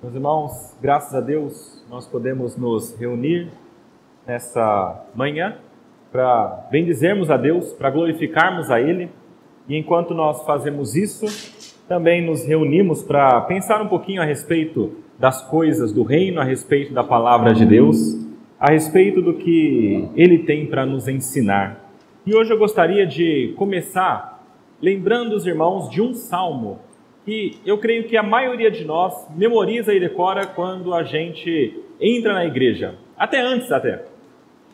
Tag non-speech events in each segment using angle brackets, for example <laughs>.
Meus irmãos, graças a Deus, nós podemos nos reunir nessa manhã para bendizermos a Deus, para glorificarmos a Ele. E enquanto nós fazemos isso, também nos reunimos para pensar um pouquinho a respeito das coisas do reino, a respeito da palavra de Deus, a respeito do que Ele tem para nos ensinar. E hoje eu gostaria de começar lembrando os irmãos de um salmo que eu creio que a maioria de nós memoriza e decora quando a gente entra na igreja, até antes até,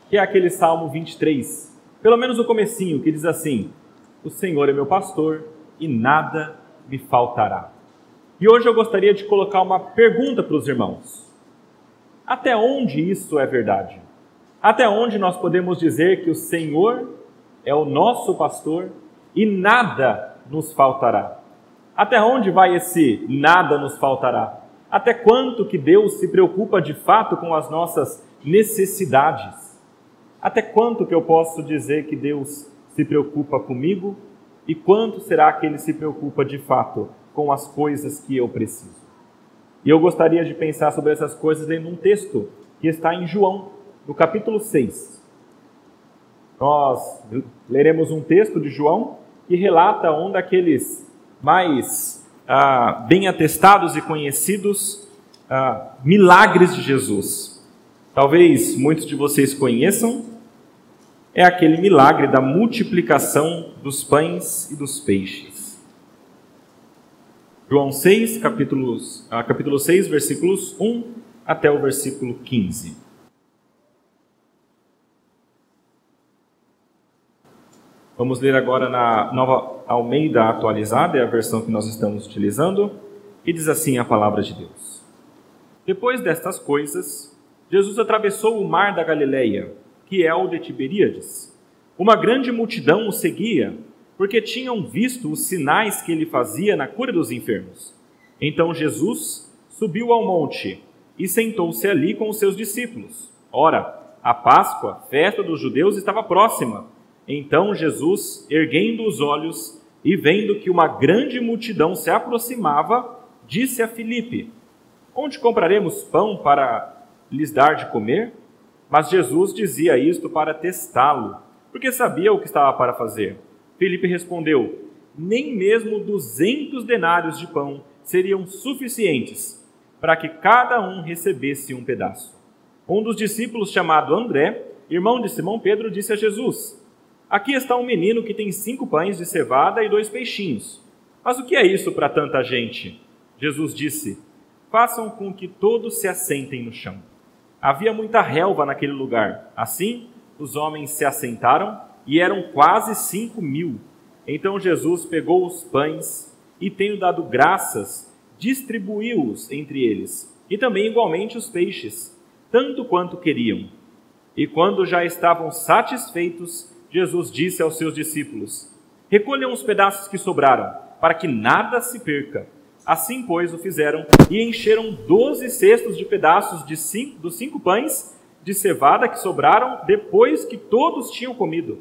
que é aquele Salmo 23, pelo menos o comecinho, que diz assim: O Senhor é meu pastor e nada me faltará. E hoje eu gostaria de colocar uma pergunta para os irmãos. Até onde isso é verdade? Até onde nós podemos dizer que o Senhor é o nosso pastor e nada nos faltará? Até onde vai esse nada nos faltará? Até quanto que Deus se preocupa de fato com as nossas necessidades? Até quanto que eu posso dizer que Deus se preocupa comigo? E quanto será que ele se preocupa de fato com as coisas que eu preciso? E eu gostaria de pensar sobre essas coisas lendo um texto que está em João, no capítulo 6. Nós leremos um texto de João que relata um daqueles mais ah, bem atestados e conhecidos ah, milagres de Jesus. Talvez muitos de vocês conheçam, é aquele milagre da multiplicação dos pães e dos peixes. João 6, capítulos, ah, capítulo 6, versículos 1 até o versículo 15. Vamos ler agora na nova Almeida atualizada, é a versão que nós estamos utilizando, e diz assim a palavra de Deus. Depois destas coisas, Jesus atravessou o mar da Galileia, que é o de Tiberíades. Uma grande multidão o seguia, porque tinham visto os sinais que ele fazia na cura dos enfermos. Então Jesus subiu ao monte e sentou-se ali com os seus discípulos. Ora, a Páscoa, festa dos judeus, estava próxima então Jesus, erguendo os olhos e vendo que uma grande multidão se aproximava, disse a Filipe: Onde compraremos pão para lhes dar de comer? Mas Jesus dizia isto para testá-lo, porque sabia o que estava para fazer. Filipe respondeu: Nem mesmo duzentos denários de pão seriam suficientes para que cada um recebesse um pedaço. Um dos discípulos, chamado André, irmão de Simão Pedro, disse a Jesus: Aqui está um menino que tem cinco pães de cevada e dois peixinhos. Mas o que é isso para tanta gente? Jesus disse: Façam com que todos se assentem no chão. Havia muita relva naquele lugar. Assim, os homens se assentaram e eram quase cinco mil. Então Jesus pegou os pães e, tendo dado graças, distribuiu-os entre eles, e também igualmente os peixes, tanto quanto queriam. E quando já estavam satisfeitos, Jesus disse aos seus discípulos: Recolham os pedaços que sobraram, para que nada se perca. Assim, pois, o fizeram e encheram doze cestos de pedaços de cinco, dos cinco pães de cevada que sobraram depois que todos tinham comido.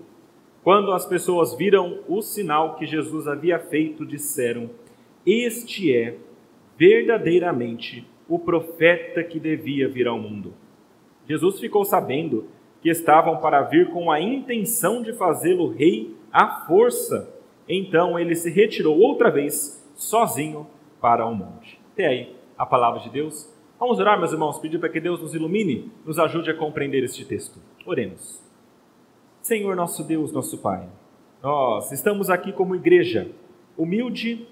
Quando as pessoas viram o sinal que Jesus havia feito, disseram: Este é verdadeiramente o profeta que devia vir ao mundo. Jesus ficou sabendo que estavam para vir com a intenção de fazê-lo rei à força. Então ele se retirou outra vez, sozinho, para o monte. Até aí, a palavra de Deus. Vamos orar, meus irmãos, pedir para que Deus nos ilumine, nos ajude a compreender este texto. Oremos. Senhor, nosso Deus, nosso Pai, nós estamos aqui como igreja, humilde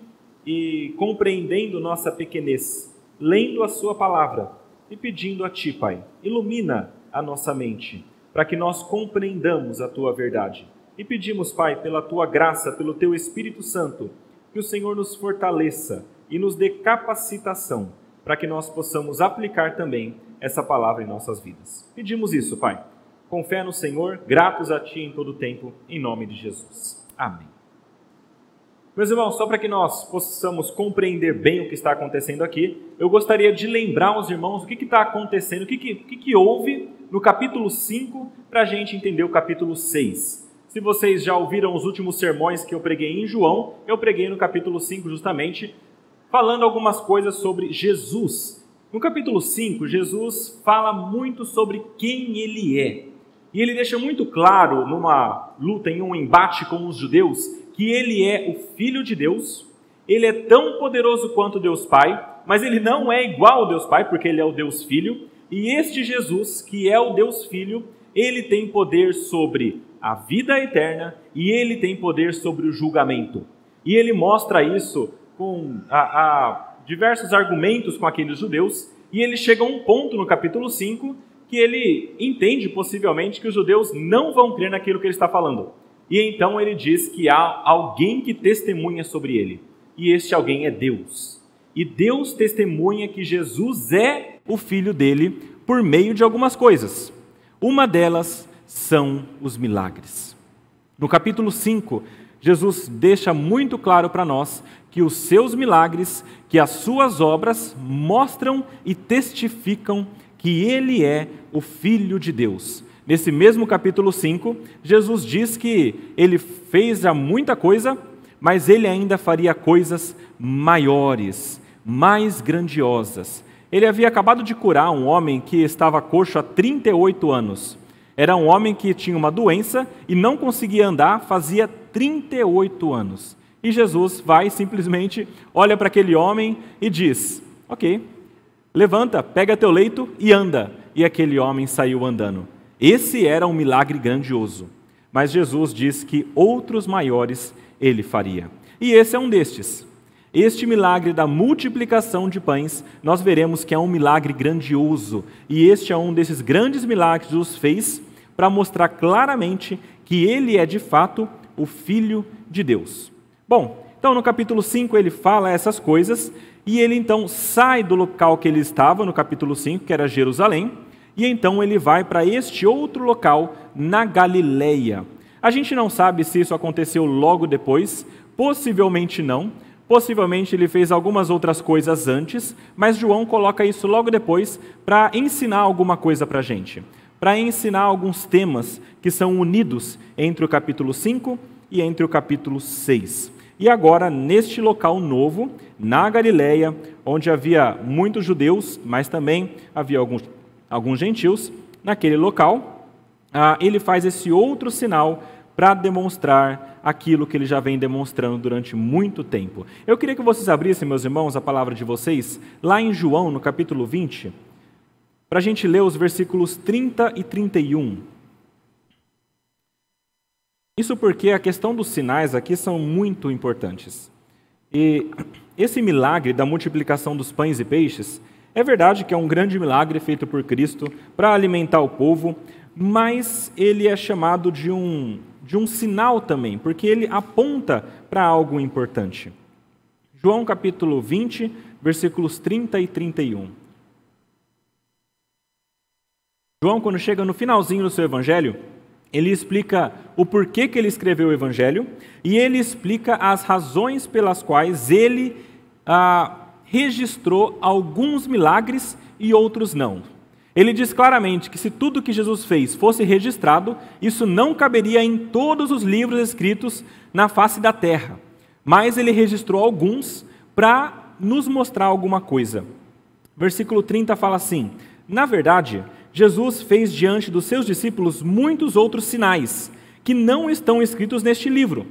e compreendendo nossa pequenez, lendo a Sua palavra e pedindo a Ti, Pai, ilumina a nossa mente para que nós compreendamos a tua verdade. E pedimos, Pai, pela tua graça, pelo teu Espírito Santo, que o Senhor nos fortaleça e nos dê capacitação para que nós possamos aplicar também essa palavra em nossas vidas. Pedimos isso, Pai. Com fé no Senhor, gratos a Ti em todo o tempo, em nome de Jesus. Amém. Meus irmãos, só para que nós possamos compreender bem o que está acontecendo aqui, eu gostaria de lembrar aos irmãos o que está acontecendo, o que, que, que, que houve no capítulo 5 para a gente entender o capítulo 6. Se vocês já ouviram os últimos sermões que eu preguei em João, eu preguei no capítulo 5 justamente, falando algumas coisas sobre Jesus. No capítulo 5, Jesus fala muito sobre quem ele é. E ele deixa muito claro, numa luta, em um embate com os judeus, que ele é o Filho de Deus, ele é tão poderoso quanto Deus Pai, mas ele não é igual ao Deus Pai, porque ele é o Deus Filho, e este Jesus, que é o Deus Filho, ele tem poder sobre a vida eterna e ele tem poder sobre o julgamento. E ele mostra isso com a, a diversos argumentos com aqueles judeus, e ele chega a um ponto no capítulo 5 que ele entende possivelmente que os judeus não vão crer naquilo que ele está falando. E então ele diz que há alguém que testemunha sobre ele, e este alguém é Deus. E Deus testemunha que Jesus é o filho dele por meio de algumas coisas. Uma delas são os milagres. No capítulo 5, Jesus deixa muito claro para nós que os seus milagres, que as suas obras mostram e testificam que ele é o Filho de Deus. Nesse mesmo capítulo 5, Jesus diz que ele fez já muita coisa, mas ele ainda faria coisas maiores, mais grandiosas. Ele havia acabado de curar um homem que estava coxo há 38 anos. Era um homem que tinha uma doença e não conseguia andar fazia 38 anos. E Jesus vai simplesmente, olha para aquele homem e diz: Ok, levanta, pega teu leito e anda. E aquele homem saiu andando. Esse era um milagre grandioso. Mas Jesus diz que outros maiores ele faria. E esse é um destes. Este milagre da multiplicação de pães, nós veremos que é um milagre grandioso, e este é um desses grandes milagres que Jesus fez para mostrar claramente que ele é de fato o Filho de Deus. Bom, então no capítulo 5 ele fala essas coisas, e ele então sai do local que ele estava, no capítulo 5, que era Jerusalém, e então ele vai para este outro local, na Galileia. A gente não sabe se isso aconteceu logo depois, possivelmente não, Possivelmente ele fez algumas outras coisas antes, mas João coloca isso logo depois para ensinar alguma coisa para a gente, para ensinar alguns temas que são unidos entre o capítulo 5 e entre o capítulo 6. E agora, neste local novo, na Galileia, onde havia muitos judeus, mas também havia alguns, alguns gentios, naquele local, ah, ele faz esse outro sinal para demonstrar aquilo que ele já vem demonstrando durante muito tempo. Eu queria que vocês abrissem, meus irmãos, a palavra de vocês, lá em João, no capítulo 20, para a gente ler os versículos 30 e 31. Isso porque a questão dos sinais aqui são muito importantes. E esse milagre da multiplicação dos pães e peixes, é verdade que é um grande milagre feito por Cristo para alimentar o povo, mas ele é chamado de um de um sinal também, porque ele aponta para algo importante. João capítulo 20, versículos 30 e 31. João, quando chega no finalzinho do seu evangelho, ele explica o porquê que ele escreveu o evangelho e ele explica as razões pelas quais ele ah, registrou alguns milagres e outros não. Ele diz claramente que se tudo que Jesus fez fosse registrado, isso não caberia em todos os livros escritos na face da terra. Mas ele registrou alguns para nos mostrar alguma coisa. Versículo 30 fala assim: Na verdade, Jesus fez diante dos seus discípulos muitos outros sinais, que não estão escritos neste livro.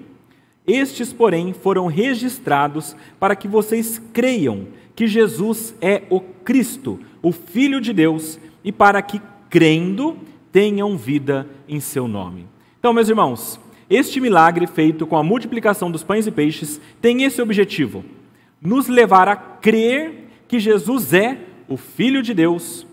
Estes, porém, foram registrados para que vocês creiam que Jesus é o Cristo, o Filho de Deus e para que, crendo, tenham vida em seu nome. Então, meus irmãos, este milagre feito com a multiplicação dos pães e peixes tem esse objetivo: nos levar a crer que Jesus é o Filho de Deus,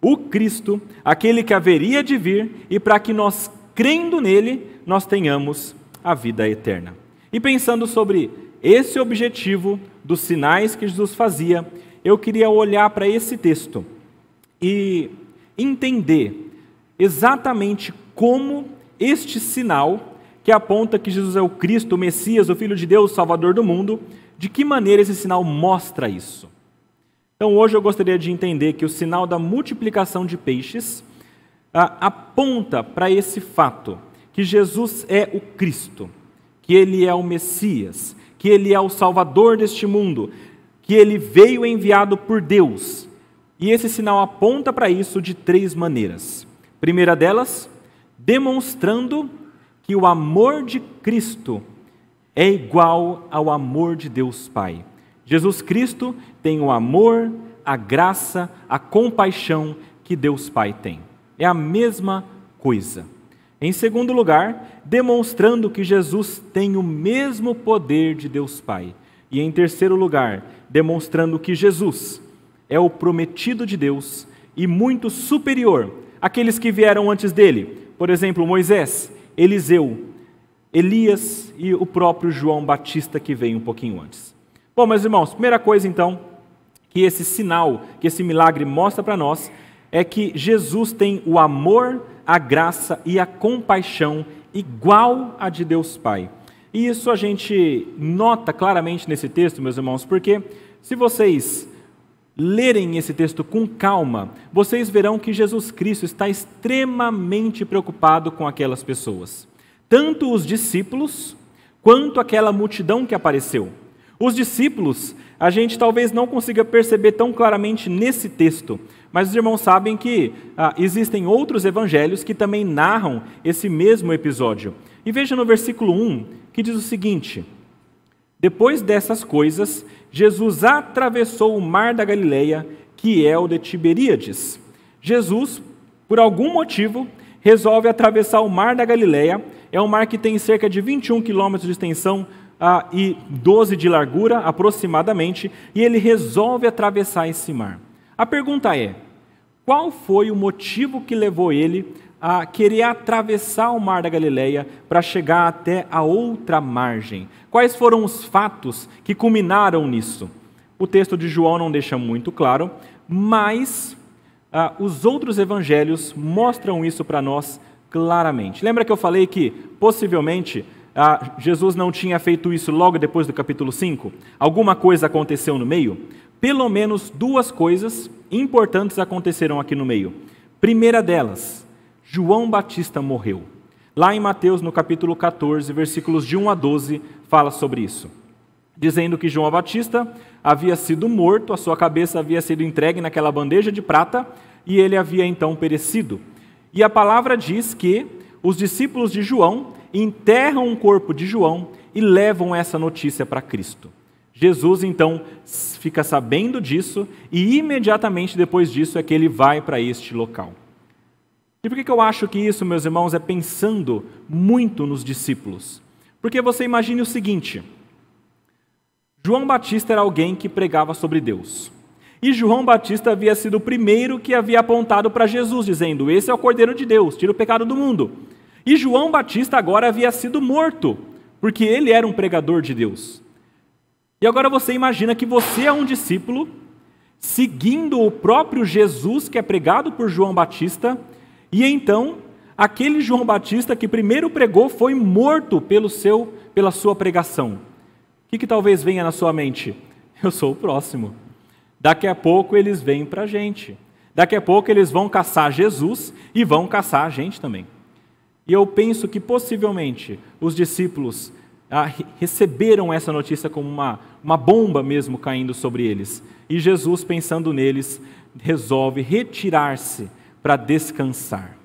o Cristo, aquele que haveria de vir, e para que nós, crendo nele, nós tenhamos a vida eterna. E pensando sobre esse objetivo dos sinais que Jesus fazia, eu queria olhar para esse texto e entender exatamente como este sinal, que aponta que Jesus é o Cristo, o Messias, o Filho de Deus, o Salvador do mundo, de que maneira esse sinal mostra isso. Então, hoje eu gostaria de entender que o sinal da multiplicação de peixes ah, aponta para esse fato, que Jesus é o Cristo, que ele é o Messias, que ele é o Salvador deste mundo, que ele veio enviado por Deus E esse sinal aponta para isso de três maneiras. Primeira delas, demonstrando que o amor de Cristo é igual ao amor de Deus Pai. Jesus Cristo tem o amor, a graça, a compaixão que Deus Pai tem. É a mesma coisa. Em segundo lugar, demonstrando que Jesus tem o mesmo poder de Deus Pai. E em terceiro lugar, demonstrando que Jesus é o prometido de Deus e muito superior àqueles que vieram antes dele. Por exemplo, Moisés, Eliseu, Elias e o próprio João Batista que veio um pouquinho antes. Bom, meus irmãos, primeira coisa então que esse sinal, que esse milagre mostra para nós é que Jesus tem o amor a graça e a compaixão igual a de Deus Pai. E isso a gente nota claramente nesse texto, meus irmãos, porque se vocês lerem esse texto com calma, vocês verão que Jesus Cristo está extremamente preocupado com aquelas pessoas, tanto os discípulos quanto aquela multidão que apareceu. Os discípulos, a gente talvez não consiga perceber tão claramente nesse texto, mas os irmãos sabem que ah, existem outros evangelhos que também narram esse mesmo episódio. E veja no versículo 1 que diz o seguinte: Depois dessas coisas, Jesus atravessou o mar da Galileia, que é o de Tiberíades. Jesus, por algum motivo, resolve atravessar o mar da Galileia. É um mar que tem cerca de 21 quilômetros de extensão ah, e 12 de largura, aproximadamente, e ele resolve atravessar esse mar. A pergunta é: qual foi o motivo que levou ele a querer atravessar o mar da Galileia para chegar até a outra margem? Quais foram os fatos que culminaram nisso? O texto de João não deixa muito claro, mas ah, os outros evangelhos mostram isso para nós claramente. Lembra que eu falei que possivelmente ah, Jesus não tinha feito isso logo depois do capítulo 5? Alguma coisa aconteceu no meio? pelo menos duas coisas importantes aconteceram aqui no meio. Primeira delas, João Batista morreu. Lá em Mateus, no capítulo 14, versículos de 1 a 12, fala sobre isso. Dizendo que João Batista havia sido morto, a sua cabeça havia sido entregue naquela bandeja de prata e ele havia então perecido. E a palavra diz que os discípulos de João enterram o corpo de João e levam essa notícia para Cristo. Jesus então fica sabendo disso e imediatamente depois disso é que ele vai para este local. E por que eu acho que isso, meus irmãos, é pensando muito nos discípulos? Porque você imagine o seguinte: João Batista era alguém que pregava sobre Deus. E João Batista havia sido o primeiro que havia apontado para Jesus, dizendo: Esse é o Cordeiro de Deus, tira o pecado do mundo. E João Batista agora havia sido morto, porque ele era um pregador de Deus. E agora você imagina que você é um discípulo seguindo o próprio Jesus que é pregado por João Batista, e então aquele João Batista que primeiro pregou foi morto pelo seu, pela sua pregação. O que, que talvez venha na sua mente? <laughs> Eu sou o próximo. Daqui a pouco eles vêm para a gente. Daqui a pouco eles vão caçar Jesus e vão caçar a gente também. E eu penso que possivelmente os discípulos ah, receberam essa notícia como uma, uma bomba mesmo caindo sobre eles. E Jesus, pensando neles, resolve retirar-se para descansar.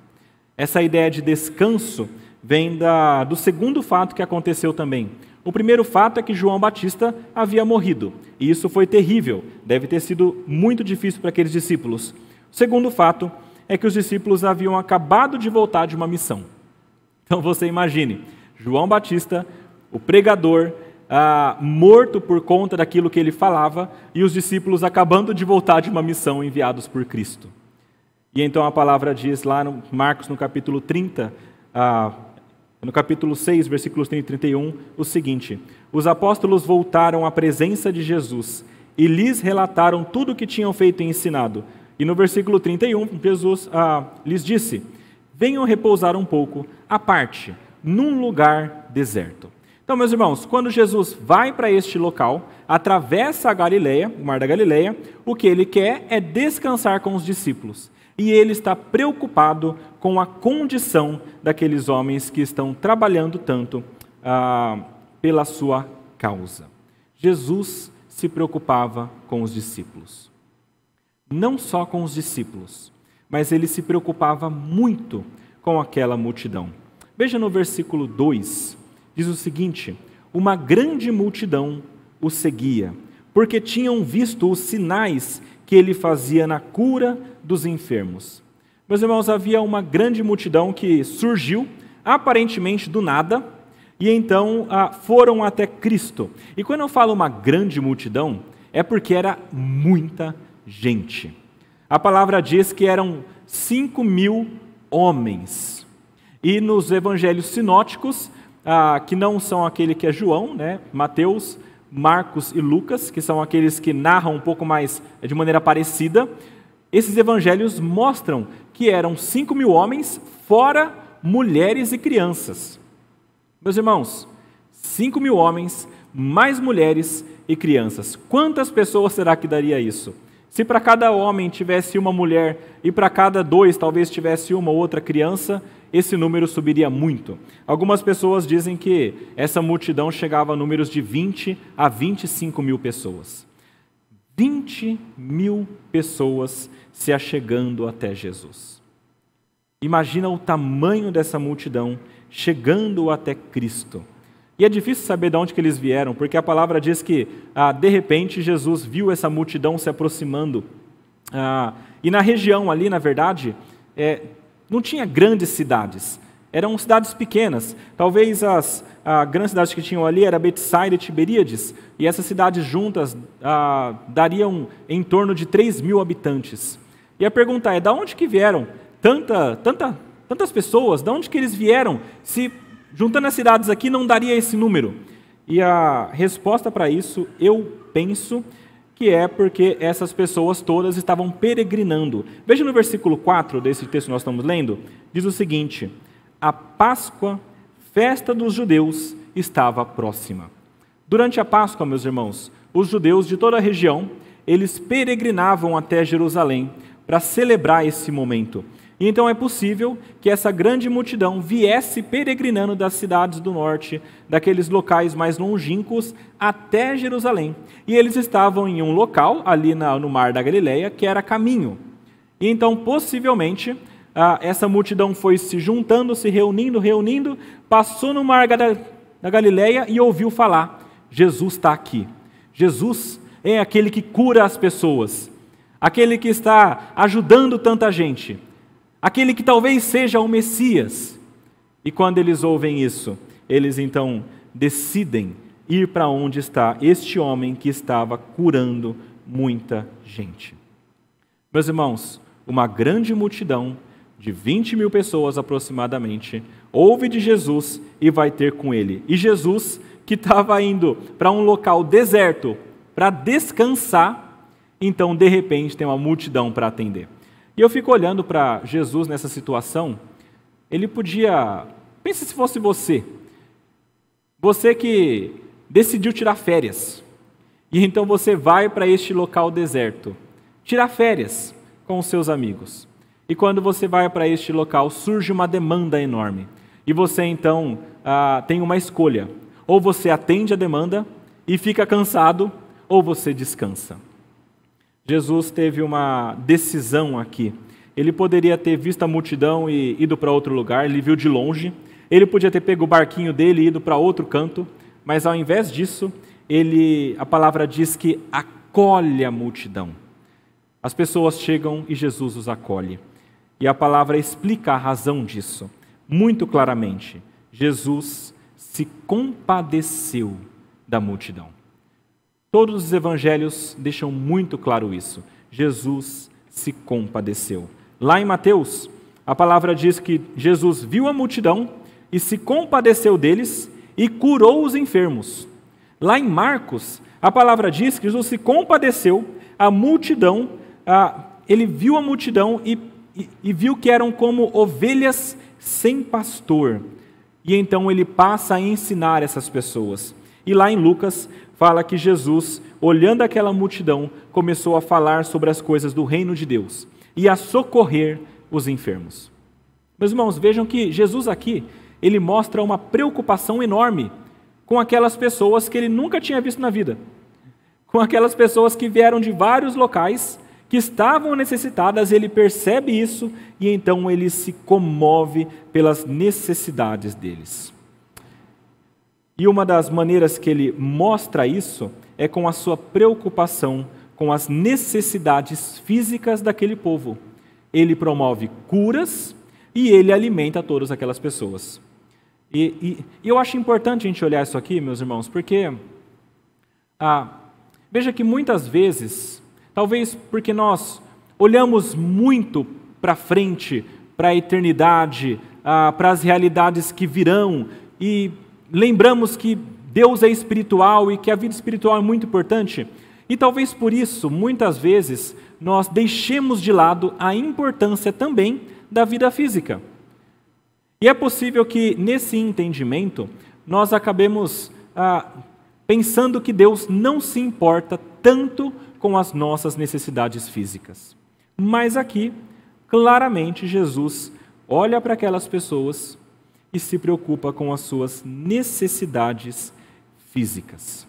Essa ideia de descanso vem da, do segundo fato que aconteceu também. O primeiro fato é que João Batista havia morrido, e isso foi terrível, deve ter sido muito difícil para aqueles discípulos. O segundo fato é que os discípulos haviam acabado de voltar de uma missão. Então você imagine, João Batista o pregador ah, morto por conta daquilo que ele falava e os discípulos acabando de voltar de uma missão enviados por Cristo. E então a palavra diz lá no Marcos, no capítulo 30, ah, no capítulo 6, versículos 30 e 31, o seguinte: Os apóstolos voltaram à presença de Jesus e lhes relataram tudo o que tinham feito e ensinado. E no versículo 31, Jesus ah, lhes disse: Venham repousar um pouco, à parte, num lugar deserto. Então, meus irmãos, quando Jesus vai para este local, atravessa a Galileia, o mar da Galileia, o que ele quer é descansar com os discípulos. E ele está preocupado com a condição daqueles homens que estão trabalhando tanto ah, pela sua causa. Jesus se preocupava com os discípulos. não só com os discípulos, mas ele se preocupava muito com aquela multidão. Veja no versículo 2, diz o seguinte: Uma grande multidão o seguia, porque tinham visto os sinais que ele fazia na cura dos enfermos. Meus irmãos, havia uma grande multidão que surgiu aparentemente do nada, e então ah, foram até Cristo. E quando eu falo uma grande multidão, é porque era muita gente. A palavra diz que eram 5 mil homens. E nos evangelhos sinóticos, ah, que não são aquele que é João, né, Mateus, Marcos e Lucas, que são aqueles que narram um pouco mais de maneira parecida, esses evangelhos mostram que eram 5 mil homens, fora mulheres e crianças. Meus irmãos, 5 mil homens, mais mulheres e crianças. Quantas pessoas será que daria isso? Se para cada homem tivesse uma mulher e para cada dois talvez tivesse uma ou outra criança, esse número subiria muito. Algumas pessoas dizem que essa multidão chegava a números de 20 a 25 mil pessoas. 20 mil pessoas se achegando até Jesus. Imagina o tamanho dessa multidão chegando até Cristo. E é difícil saber de onde que eles vieram, porque a palavra diz que, ah, de repente, Jesus viu essa multidão se aproximando. Ah, e na região ali, na verdade, é, não tinha grandes cidades, eram cidades pequenas. Talvez as grandes cidades que tinham ali era Betsaida e Tiberíades, e essas cidades juntas ah, dariam em torno de 3 mil habitantes. E a pergunta é, da onde que vieram tanta, tanta, tantas pessoas? Da onde que eles vieram? Se juntando as cidades aqui não daria esse número. E a resposta para isso, eu penso que é porque essas pessoas todas estavam peregrinando. Veja no versículo 4 desse texto que nós estamos lendo, diz o seguinte: A Páscoa, festa dos judeus, estava próxima. Durante a Páscoa, meus irmãos, os judeus de toda a região, eles peregrinavam até Jerusalém para celebrar esse momento. E então é possível que essa grande multidão viesse peregrinando das cidades do norte, daqueles locais mais longínquos, até Jerusalém. E eles estavam em um local, ali no mar da Galileia, que era caminho. E então, possivelmente, essa multidão foi se juntando, se reunindo, reunindo, passou no mar da Galileia e ouviu falar: Jesus está aqui. Jesus é aquele que cura as pessoas, aquele que está ajudando tanta gente aquele que talvez seja o Messias. E quando eles ouvem isso, eles então decidem ir para onde está este homem que estava curando muita gente. Meus irmãos, uma grande multidão, de 20 mil pessoas aproximadamente, ouve de Jesus e vai ter com ele. E Jesus, que estava indo para um local deserto para descansar, então de repente tem uma multidão para atender. E eu fico olhando para Jesus nessa situação, ele podia. Pense se fosse você. Você que decidiu tirar férias. E então você vai para este local deserto, tirar férias com os seus amigos. E quando você vai para este local, surge uma demanda enorme. E você então ah, tem uma escolha: ou você atende a demanda e fica cansado, ou você descansa. Jesus teve uma decisão aqui. Ele poderia ter visto a multidão e ido para outro lugar, ele viu de longe. Ele podia ter pego o barquinho dele e ido para outro canto, mas ao invés disso, ele, a palavra diz que acolhe a multidão. As pessoas chegam e Jesus os acolhe. E a palavra explica a razão disso, muito claramente. Jesus se compadeceu da multidão. Todos os evangelhos deixam muito claro isso. Jesus se compadeceu. Lá em Mateus, a palavra diz que Jesus viu a multidão e se compadeceu deles e curou os enfermos. Lá em Marcos, a palavra diz que Jesus se compadeceu, a multidão, ele viu a multidão e, e, e viu que eram como ovelhas sem pastor. E então ele passa a ensinar essas pessoas. E lá em Lucas, fala que Jesus, olhando aquela multidão, começou a falar sobre as coisas do reino de Deus e a socorrer os enfermos. Meus irmãos, vejam que Jesus aqui, ele mostra uma preocupação enorme com aquelas pessoas que ele nunca tinha visto na vida. Com aquelas pessoas que vieram de vários locais que estavam necessitadas, ele percebe isso e então ele se comove pelas necessidades deles. E uma das maneiras que ele mostra isso é com a sua preocupação com as necessidades físicas daquele povo. Ele promove curas e ele alimenta todas aquelas pessoas. E, e, eu acho importante a gente olhar isso aqui, meus irmãos, porque ah, veja que muitas vezes, talvez porque nós olhamos muito para frente, para a eternidade, ah, para as realidades que virão, e lembramos que Deus é espiritual e que a vida espiritual é muito importante, e talvez por isso, muitas vezes, nós deixemos de lado a importância também da vida física. E é possível que, nesse entendimento, nós acabemos ah, pensando que Deus não se importa tanto com as nossas necessidades físicas. Mas aqui, claramente, Jesus olha para aquelas pessoas e se preocupa com as suas necessidades físicas.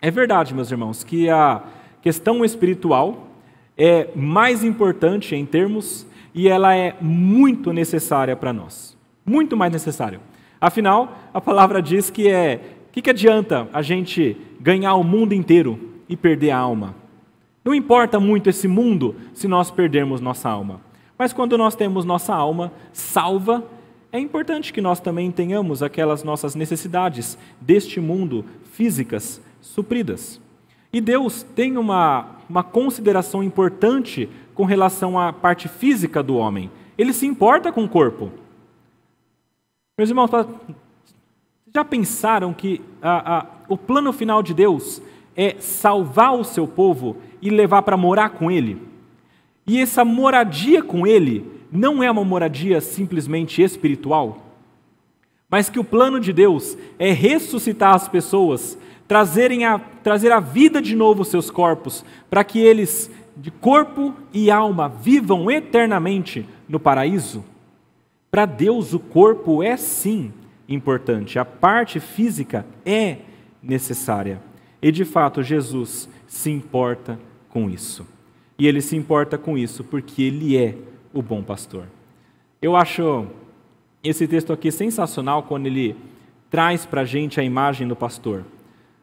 É verdade, meus irmãos, que a questão espiritual é mais importante em termos e ela é muito necessária para nós. Muito mais necessária. Afinal, a palavra diz que é que, que adianta a gente ganhar o mundo inteiro e perder a alma? Não importa muito esse mundo se nós perdermos nossa alma. Mas quando nós temos nossa alma salva, é importante que nós também tenhamos aquelas nossas necessidades deste mundo físicas supridas. E Deus tem uma, uma consideração importante com relação à parte física do homem. Ele se importa com o corpo. Meus irmãos, já pensaram que a, a, o plano final de Deus é salvar o seu povo e levar para morar com Ele? E essa moradia com Ele não é uma moradia simplesmente espiritual, mas que o plano de Deus é ressuscitar as pessoas, trazerem a, trazer a vida de novo os seus corpos, para que eles, de corpo e alma, vivam eternamente no paraíso. Para Deus, o corpo é sim importante. A parte física é necessária. E de fato, Jesus se importa com isso. E ele se importa com isso porque ele é o bom pastor. Eu acho esse texto aqui sensacional quando ele traz para a gente a imagem do pastor.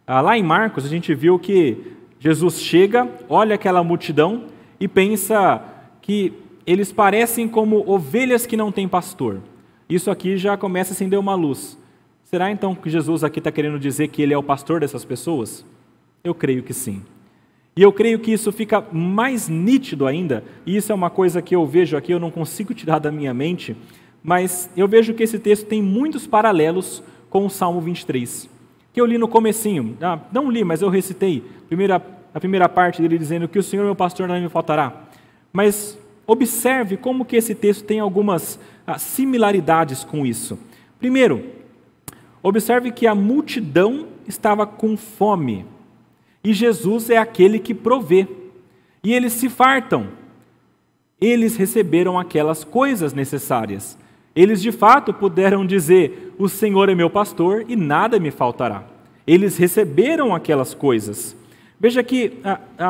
Ah, lá em Marcos, a gente viu que Jesus chega, olha aquela multidão e pensa que eles parecem como ovelhas que não têm pastor. Isso aqui já começa a acender uma luz. Será então que Jesus aqui está querendo dizer que ele é o pastor dessas pessoas? Eu creio que sim. E eu creio que isso fica mais nítido ainda, e isso é uma coisa que eu vejo aqui, eu não consigo <laughs> tirar da minha mente, mas eu vejo que esse texto tem muitos paralelos com o Salmo 23, que eu li no comecinho. Ah, não li, mas eu recitei primeira, a primeira parte dele dizendo que o Senhor meu pastor, não me faltará. Mas observe como que esse texto tem algumas similaridades com isso. Primeiro, observe que a multidão estava com fome e Jesus é aquele que provê. E eles se fartam. Eles receberam aquelas coisas necessárias. Eles de fato puderam dizer: O Senhor é meu pastor e nada me faltará. Eles receberam aquelas coisas. Veja que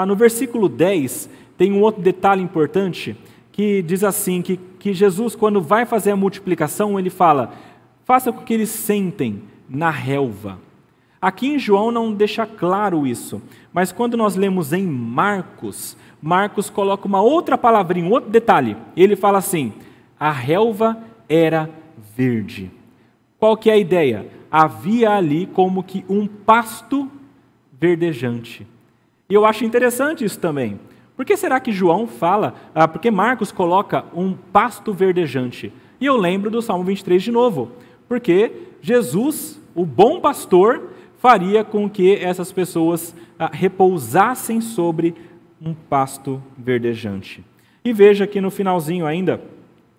no versículo 10 tem um outro detalhe importante que diz assim: que, que Jesus, quando vai fazer a multiplicação, ele fala: faça com que eles sentem na relva. Aqui em João não deixa claro isso, mas quando nós lemos em Marcos, Marcos coloca uma outra palavrinha, um outro detalhe. Ele fala assim: a relva era verde. Qual que é a ideia? Havia ali como que um pasto verdejante. E eu acho interessante isso também, por que será que João fala, ah, porque Marcos coloca um pasto verdejante? E eu lembro do Salmo 23 de novo, porque Jesus, o bom pastor, faria com que essas pessoas ah, repousassem sobre um pasto verdejante. E veja que no finalzinho ainda,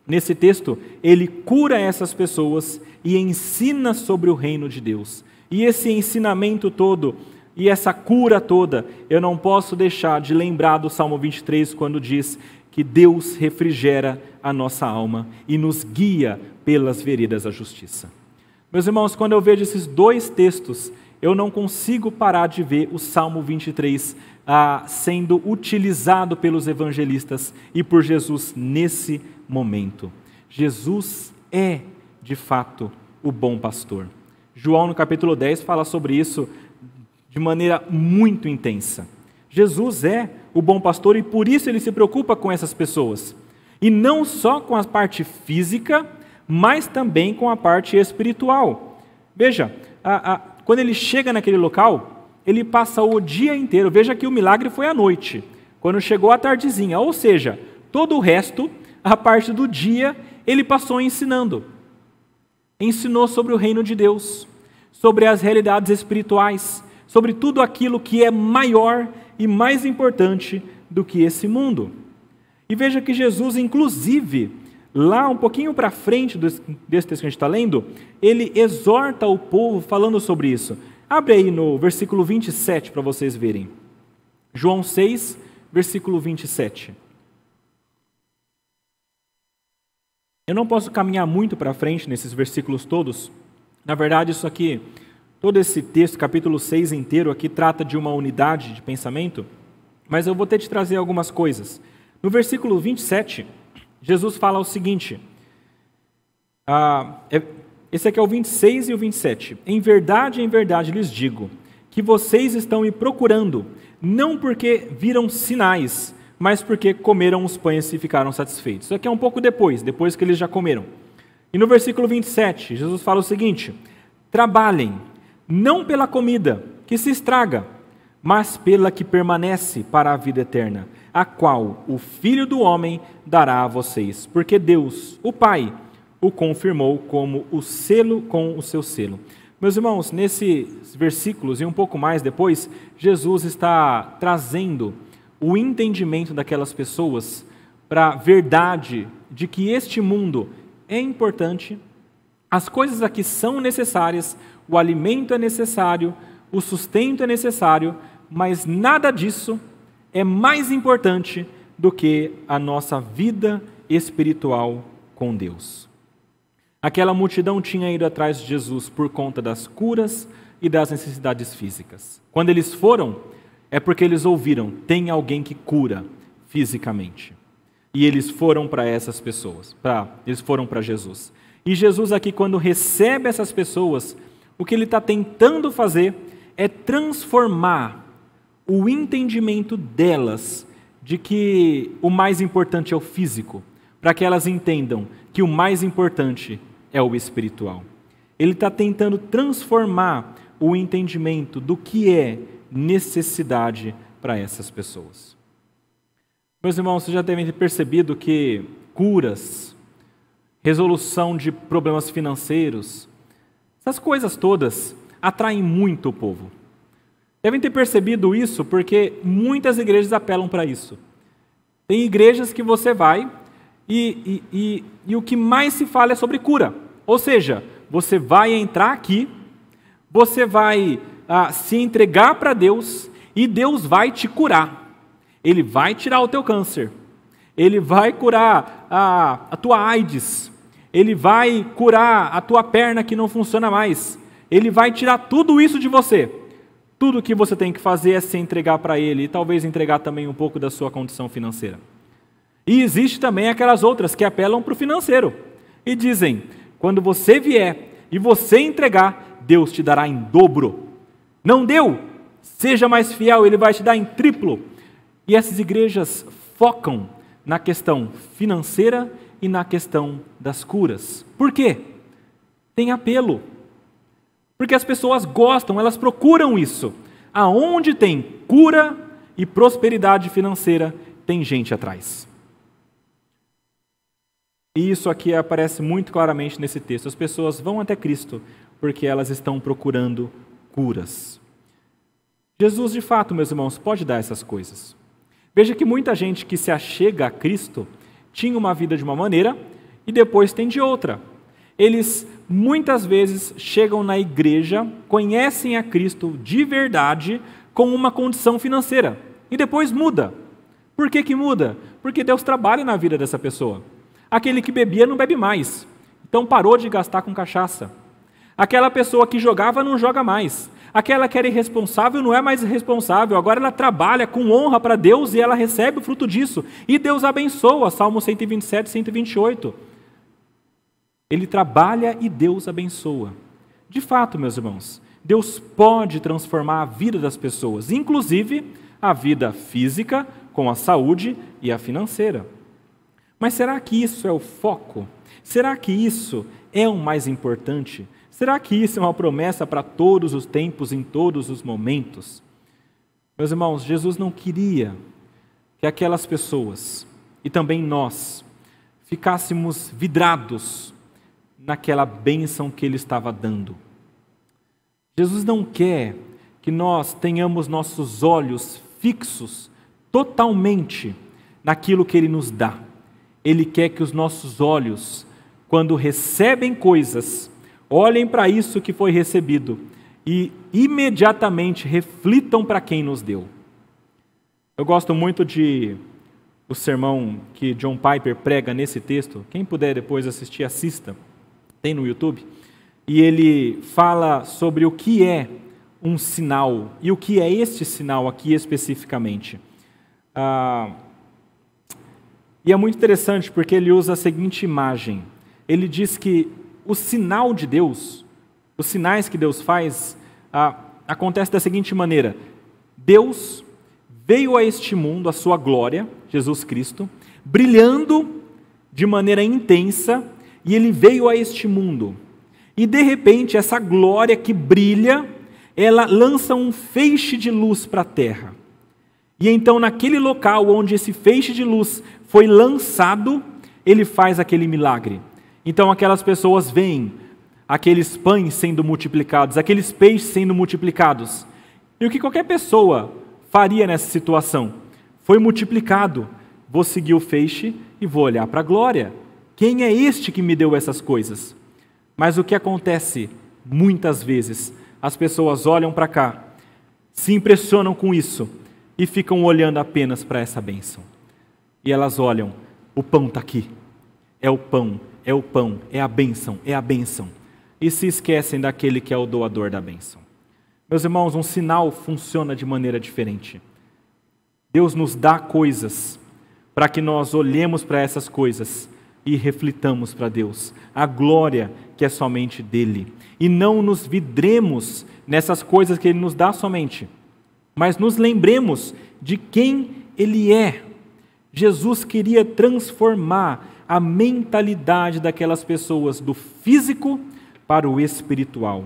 nesse texto, ele cura essas pessoas e ensina sobre o reino de Deus. E esse ensinamento todo e essa cura toda, eu não posso deixar de lembrar do Salmo 23, quando diz que Deus refrigera a nossa alma e nos guia pelas veredas da justiça. Meus irmãos, quando eu vejo esses dois textos, eu não consigo parar de ver o Salmo 23 ah, sendo utilizado pelos evangelistas e por Jesus nesse momento. Jesus é, de fato, o bom pastor. João, no capítulo 10, fala sobre isso de maneira muito intensa. Jesus é o bom pastor e por isso ele se preocupa com essas pessoas. E não só com a parte física, mas também com a parte espiritual. Veja, a, a, quando ele chega naquele local, ele passa o dia inteiro. Veja que o milagre foi à noite, quando chegou a tardezinha. Ou seja, todo o resto, a parte do dia, ele passou ensinando. Ensinou sobre o reino de Deus, sobre as realidades espirituais, sobre tudo aquilo que é maior e mais importante do que esse mundo. E veja que Jesus, inclusive, lá um pouquinho para frente desse texto que a gente está lendo, ele exorta o povo falando sobre isso. Abre aí no versículo 27 para vocês verem. João 6, versículo 27. Eu não posso caminhar muito para frente nesses versículos todos. Na verdade, isso aqui Todo esse texto, capítulo 6 inteiro, aqui trata de uma unidade de pensamento, mas eu vou ter de trazer algumas coisas. No versículo 27, Jesus fala o seguinte: ah, é, esse aqui é o 26 e o 27. Em verdade, em verdade lhes digo que vocês estão me procurando, não porque viram sinais, mas porque comeram os pães e ficaram satisfeitos. Isso aqui é um pouco depois, depois que eles já comeram. E no versículo 27, Jesus fala o seguinte: Trabalhem não pela comida que se estraga, mas pela que permanece para a vida eterna, a qual o Filho do Homem dará a vocês, porque Deus, o Pai, o confirmou como o selo com o seu selo. Meus irmãos, nesses versículos e um pouco mais depois, Jesus está trazendo o entendimento daquelas pessoas para a verdade de que este mundo é importante, as coisas aqui são necessárias, o alimento é necessário, o sustento é necessário, mas nada disso é mais importante do que a nossa vida espiritual com Deus. Aquela multidão tinha ido atrás de Jesus por conta das curas e das necessidades físicas. Quando eles foram, é porque eles ouviram: tem alguém que cura fisicamente. E eles foram para essas pessoas, para eles foram para Jesus. E Jesus aqui quando recebe essas pessoas, o que ele está tentando fazer é transformar o entendimento delas de que o mais importante é o físico, para que elas entendam que o mais importante é o espiritual. Ele está tentando transformar o entendimento do que é necessidade para essas pessoas. Meus irmãos, vocês já devem ter percebido que curas, resolução de problemas financeiros, essas coisas todas atraem muito o povo. Devem ter percebido isso porque muitas igrejas apelam para isso. Tem igrejas que você vai e, e, e, e, o que mais se fala é sobre cura. Ou seja, você vai entrar aqui, você vai ah, se entregar para Deus e Deus vai te curar. Ele vai tirar o teu câncer. Ele vai curar a, a tua AIDS. Ele vai curar a tua perna que não funciona mais. Ele vai tirar tudo isso de você. Tudo que você tem que fazer é se entregar para Ele e talvez entregar também um pouco da sua condição financeira. E existe também aquelas outras que apelam para o financeiro e dizem: quando você vier e você entregar, Deus te dará em dobro. Não deu? Seja mais fiel, Ele vai te dar em triplo. E essas igrejas focam na questão financeira e na questão das curas. Por quê? Tem apelo. Porque as pessoas gostam, elas procuram isso. Aonde tem cura e prosperidade financeira, tem gente atrás. E isso aqui aparece muito claramente nesse texto. As pessoas vão até Cristo porque elas estão procurando curas. Jesus, de fato, meus irmãos, pode dar essas coisas. Veja que muita gente que se achega a Cristo tinha uma vida de uma maneira e depois tem de outra. Eles muitas vezes chegam na igreja, conhecem a Cristo de verdade com uma condição financeira e depois muda. Por que, que muda? Porque Deus trabalha na vida dessa pessoa. Aquele que bebia não bebe mais, então parou de gastar com cachaça. Aquela pessoa que jogava não joga mais. Aquela que era irresponsável não é mais irresponsável, agora ela trabalha com honra para Deus e ela recebe o fruto disso. E Deus abençoa, Salmo 127, 128. Ele trabalha e Deus abençoa. De fato, meus irmãos, Deus pode transformar a vida das pessoas, inclusive a vida física, com a saúde e a financeira. Mas será que isso é o foco? Será que isso é o mais importante? Será que isso é uma promessa para todos os tempos, em todos os momentos? Meus irmãos, Jesus não queria que aquelas pessoas, e também nós, ficássemos vidrados naquela bênção que Ele estava dando. Jesus não quer que nós tenhamos nossos olhos fixos totalmente naquilo que Ele nos dá. Ele quer que os nossos olhos, quando recebem coisas, olhem para isso que foi recebido e imediatamente reflitam para quem nos deu. Eu gosto muito de o sermão que John Piper prega nesse texto. Quem puder depois assistir, assista. Tem no YouTube e ele fala sobre o que é um sinal e o que é este sinal aqui especificamente. Ah, e é muito interessante porque ele usa a seguinte imagem: ele diz que o sinal de Deus, os sinais que Deus faz, ah, acontece da seguinte maneira: Deus veio a este mundo, a sua glória, Jesus Cristo, brilhando de maneira intensa, e ele veio a este mundo e de repente, essa glória que brilha, ela lança um feixe de luz para a terra. E então, naquele local onde esse feixe de luz foi lançado, ele faz aquele milagre. Então, aquelas pessoas veem aqueles pães sendo multiplicados, aqueles peixes sendo multiplicados. E o que qualquer pessoa faria nessa situação? Foi multiplicado. Vou seguir o feixe e vou olhar para a glória. Quem é este que me deu essas coisas? Mas o que acontece muitas vezes? As pessoas olham para cá, se impressionam com isso e ficam olhando apenas para essa bênção. E elas olham: o pão está aqui, é o pão, é o pão, é a bênção, é a bênção. E se esquecem daquele que é o doador da bênção. Meus irmãos, um sinal funciona de maneira diferente. Deus nos dá coisas para que nós olhemos para essas coisas e reflitamos para Deus a glória que é somente dele. E não nos vidremos nessas coisas que ele nos dá somente, mas nos lembremos de quem ele é. Jesus queria transformar a mentalidade daquelas pessoas do físico para o espiritual.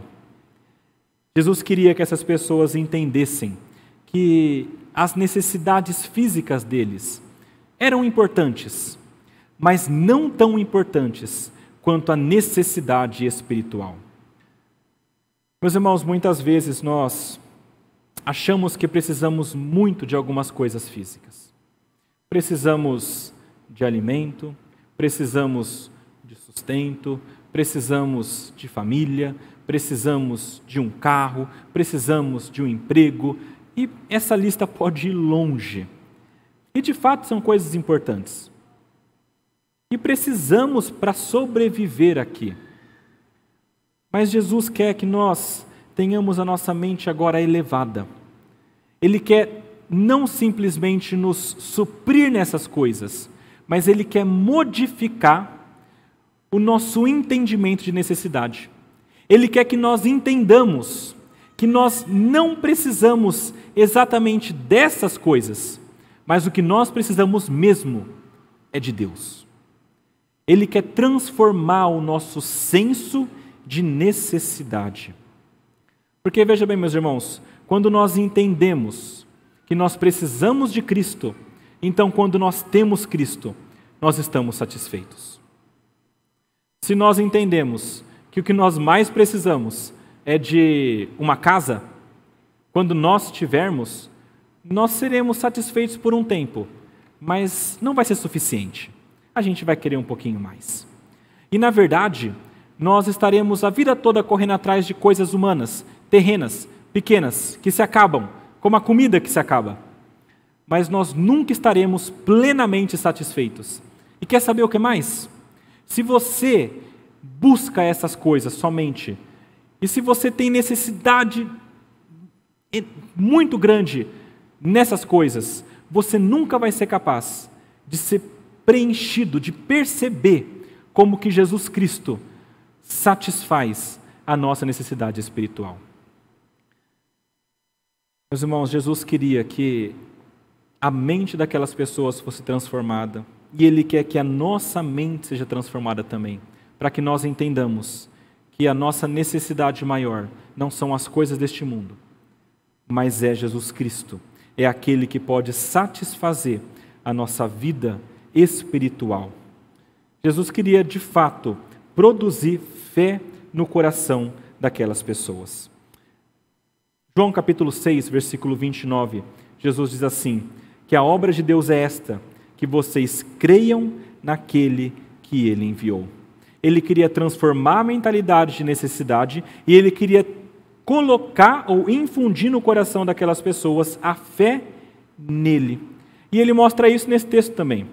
Jesus queria que essas pessoas entendessem que as necessidades físicas deles eram importantes, mas não tão importantes quanto a necessidade espiritual. Meus irmãos, muitas vezes nós achamos que precisamos muito de algumas coisas físicas. Precisamos de alimento, precisamos de sustento, precisamos de família, precisamos de um carro, precisamos de um emprego, e essa lista pode ir longe. E de fato são coisas importantes que precisamos para sobreviver aqui. Mas Jesus quer que nós tenhamos a nossa mente agora elevada. Ele quer não simplesmente nos suprir nessas coisas, mas ele quer modificar o nosso entendimento de necessidade. Ele quer que nós entendamos que nós não precisamos exatamente dessas coisas, mas o que nós precisamos mesmo é de Deus. Ele quer transformar o nosso senso de necessidade. Porque veja bem, meus irmãos, quando nós entendemos que nós precisamos de Cristo, então quando nós temos Cristo, nós estamos satisfeitos. Se nós entendemos que o que nós mais precisamos é de uma casa, quando nós tivermos, nós seremos satisfeitos por um tempo, mas não vai ser suficiente a gente vai querer um pouquinho mais. E na verdade, nós estaremos a vida toda correndo atrás de coisas humanas, terrenas, pequenas, que se acabam, como a comida que se acaba. Mas nós nunca estaremos plenamente satisfeitos. E quer saber o que mais? Se você busca essas coisas somente, e se você tem necessidade muito grande nessas coisas, você nunca vai ser capaz de ser preenchido, de perceber como que Jesus Cristo satisfaz a nossa necessidade espiritual. Meus irmãos, Jesus queria que a mente daquelas pessoas fosse transformada e Ele quer que a nossa mente seja transformada também, para que nós entendamos que a nossa necessidade maior não são as coisas deste mundo, mas é Jesus Cristo, é aquele que pode satisfazer a nossa vida espiritual. Jesus queria, de fato, produzir fé no coração daquelas pessoas. João capítulo 6, versículo 29, Jesus diz assim: Que a obra de Deus é esta, que vocês creiam naquele que ele enviou. Ele queria transformar a mentalidade de necessidade e ele queria colocar ou infundir no coração daquelas pessoas a fé nele. E ele mostra isso nesse texto também.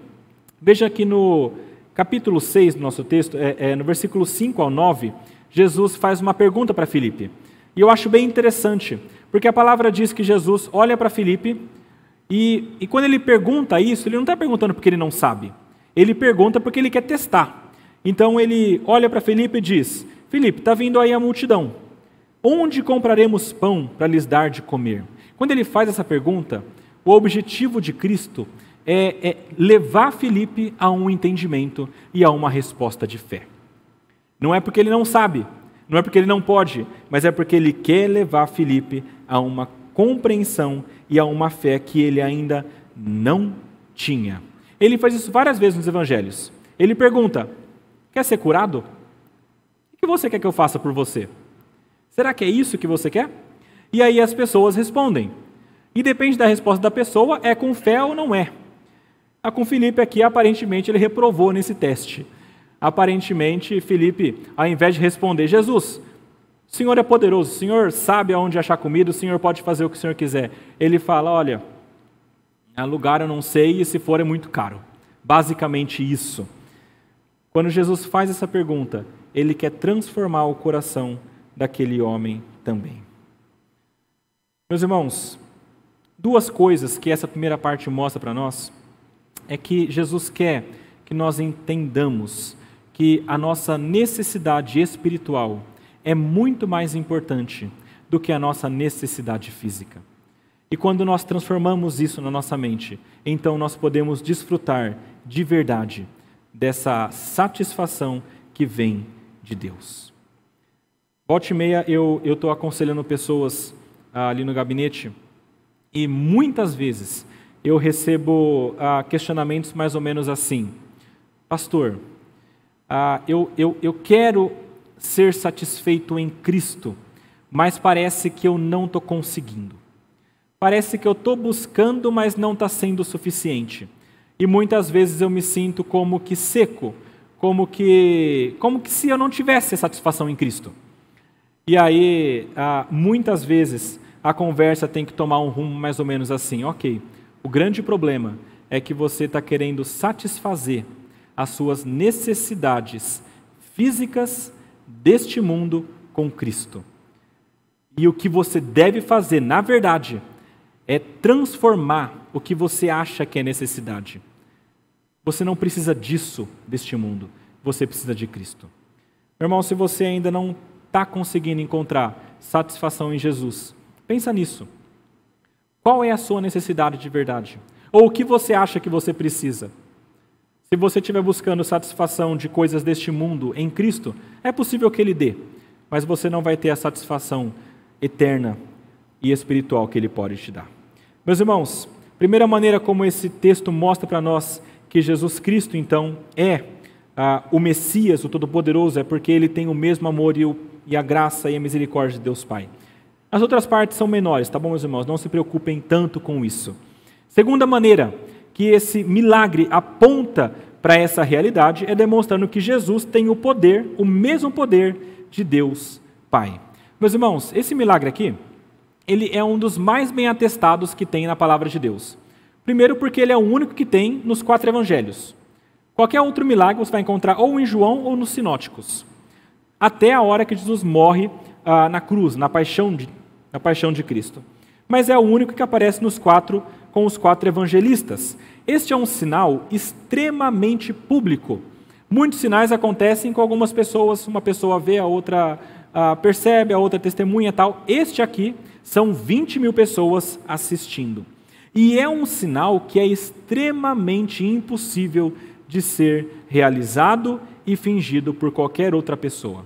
Veja aqui no capítulo 6 do nosso texto, é, é, no versículo 5 ao 9, Jesus faz uma pergunta para Filipe. E eu acho bem interessante, porque a palavra diz que Jesus olha para Filipe e, e quando ele pergunta isso, ele não está perguntando porque ele não sabe. Ele pergunta porque ele quer testar. Então ele olha para Filipe e diz: Filipe, está vindo aí a multidão. Onde compraremos pão para lhes dar de comer? Quando ele faz essa pergunta, o objetivo de Cristo é, é levar Filipe a um entendimento e a uma resposta de fé. Não é porque ele não sabe, não é porque ele não pode, mas é porque ele quer levar Filipe a uma compreensão e a uma fé que ele ainda não tinha. Ele faz isso várias vezes nos evangelhos. Ele pergunta: Quer ser curado? O que você quer que eu faça por você? Será que é isso que você quer? E aí as pessoas respondem. E depende da resposta da pessoa, é com fé ou não é. Com Felipe aqui, aparentemente, ele reprovou nesse teste. Aparentemente, Felipe, ao invés de responder, Jesus, o Senhor é poderoso, o Senhor sabe aonde achar comida, o Senhor pode fazer o que o Senhor quiser. Ele fala: Olha, lugar eu não sei e se for é muito caro. Basicamente isso. Quando Jesus faz essa pergunta, ele quer transformar o coração daquele homem também. Meus irmãos, duas coisas que essa primeira parte mostra para nós é que Jesus quer que nós entendamos que a nossa necessidade espiritual é muito mais importante do que a nossa necessidade física. E quando nós transformamos isso na nossa mente, então nós podemos desfrutar de verdade dessa satisfação que vem de Deus. Volte e meia eu estou aconselhando pessoas ah, ali no gabinete e muitas vezes eu recebo ah, questionamentos mais ou menos assim: Pastor, ah, eu, eu, eu quero ser satisfeito em Cristo, mas parece que eu não estou conseguindo. Parece que eu estou buscando, mas não está sendo suficiente. E muitas vezes eu me sinto como que seco, como que, como que se eu não tivesse satisfação em Cristo. E aí, ah, muitas vezes, a conversa tem que tomar um rumo mais ou menos assim: ok, o grande problema é que você está querendo satisfazer as suas necessidades físicas deste mundo com Cristo. E o que você deve fazer, na verdade, é transformar o que você acha que é necessidade. Você não precisa disso deste mundo, você precisa de Cristo. Meu irmão, se você ainda não está conseguindo encontrar satisfação em Jesus, pensa nisso. Qual é a sua necessidade de verdade? Ou o que você acha que você precisa? Se você estiver buscando satisfação de coisas deste mundo em Cristo, é possível que Ele dê, mas você não vai ter a satisfação eterna e espiritual que Ele pode te dar. Meus irmãos, primeira maneira como esse texto mostra para nós que Jesus Cristo, então, é ah, o Messias, o Todo-Poderoso, é porque Ele tem o mesmo amor e, o, e a graça e a misericórdia de Deus Pai. As outras partes são menores, tá bom, meus irmãos? Não se preocupem tanto com isso. Segunda maneira que esse milagre aponta para essa realidade é demonstrando que Jesus tem o poder, o mesmo poder de Deus Pai. Meus irmãos, esse milagre aqui, ele é um dos mais bem atestados que tem na palavra de Deus. Primeiro, porque ele é o único que tem nos quatro evangelhos. Qualquer outro milagre você vai encontrar ou em João ou nos sinóticos. Até a hora que Jesus morre ah, na cruz, na paixão, de, na paixão de Cristo. mas é o único que aparece nos quatro com os quatro evangelistas. Este é um sinal extremamente público. Muitos sinais acontecem com algumas pessoas, uma pessoa vê, a outra uh, percebe, a outra testemunha tal. Este aqui são 20 mil pessoas assistindo. E é um sinal que é extremamente impossível de ser realizado e fingido por qualquer outra pessoa.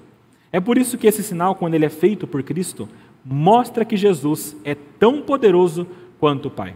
É por isso que esse sinal, quando ele é feito por Cristo, mostra que Jesus é tão poderoso quanto o Pai.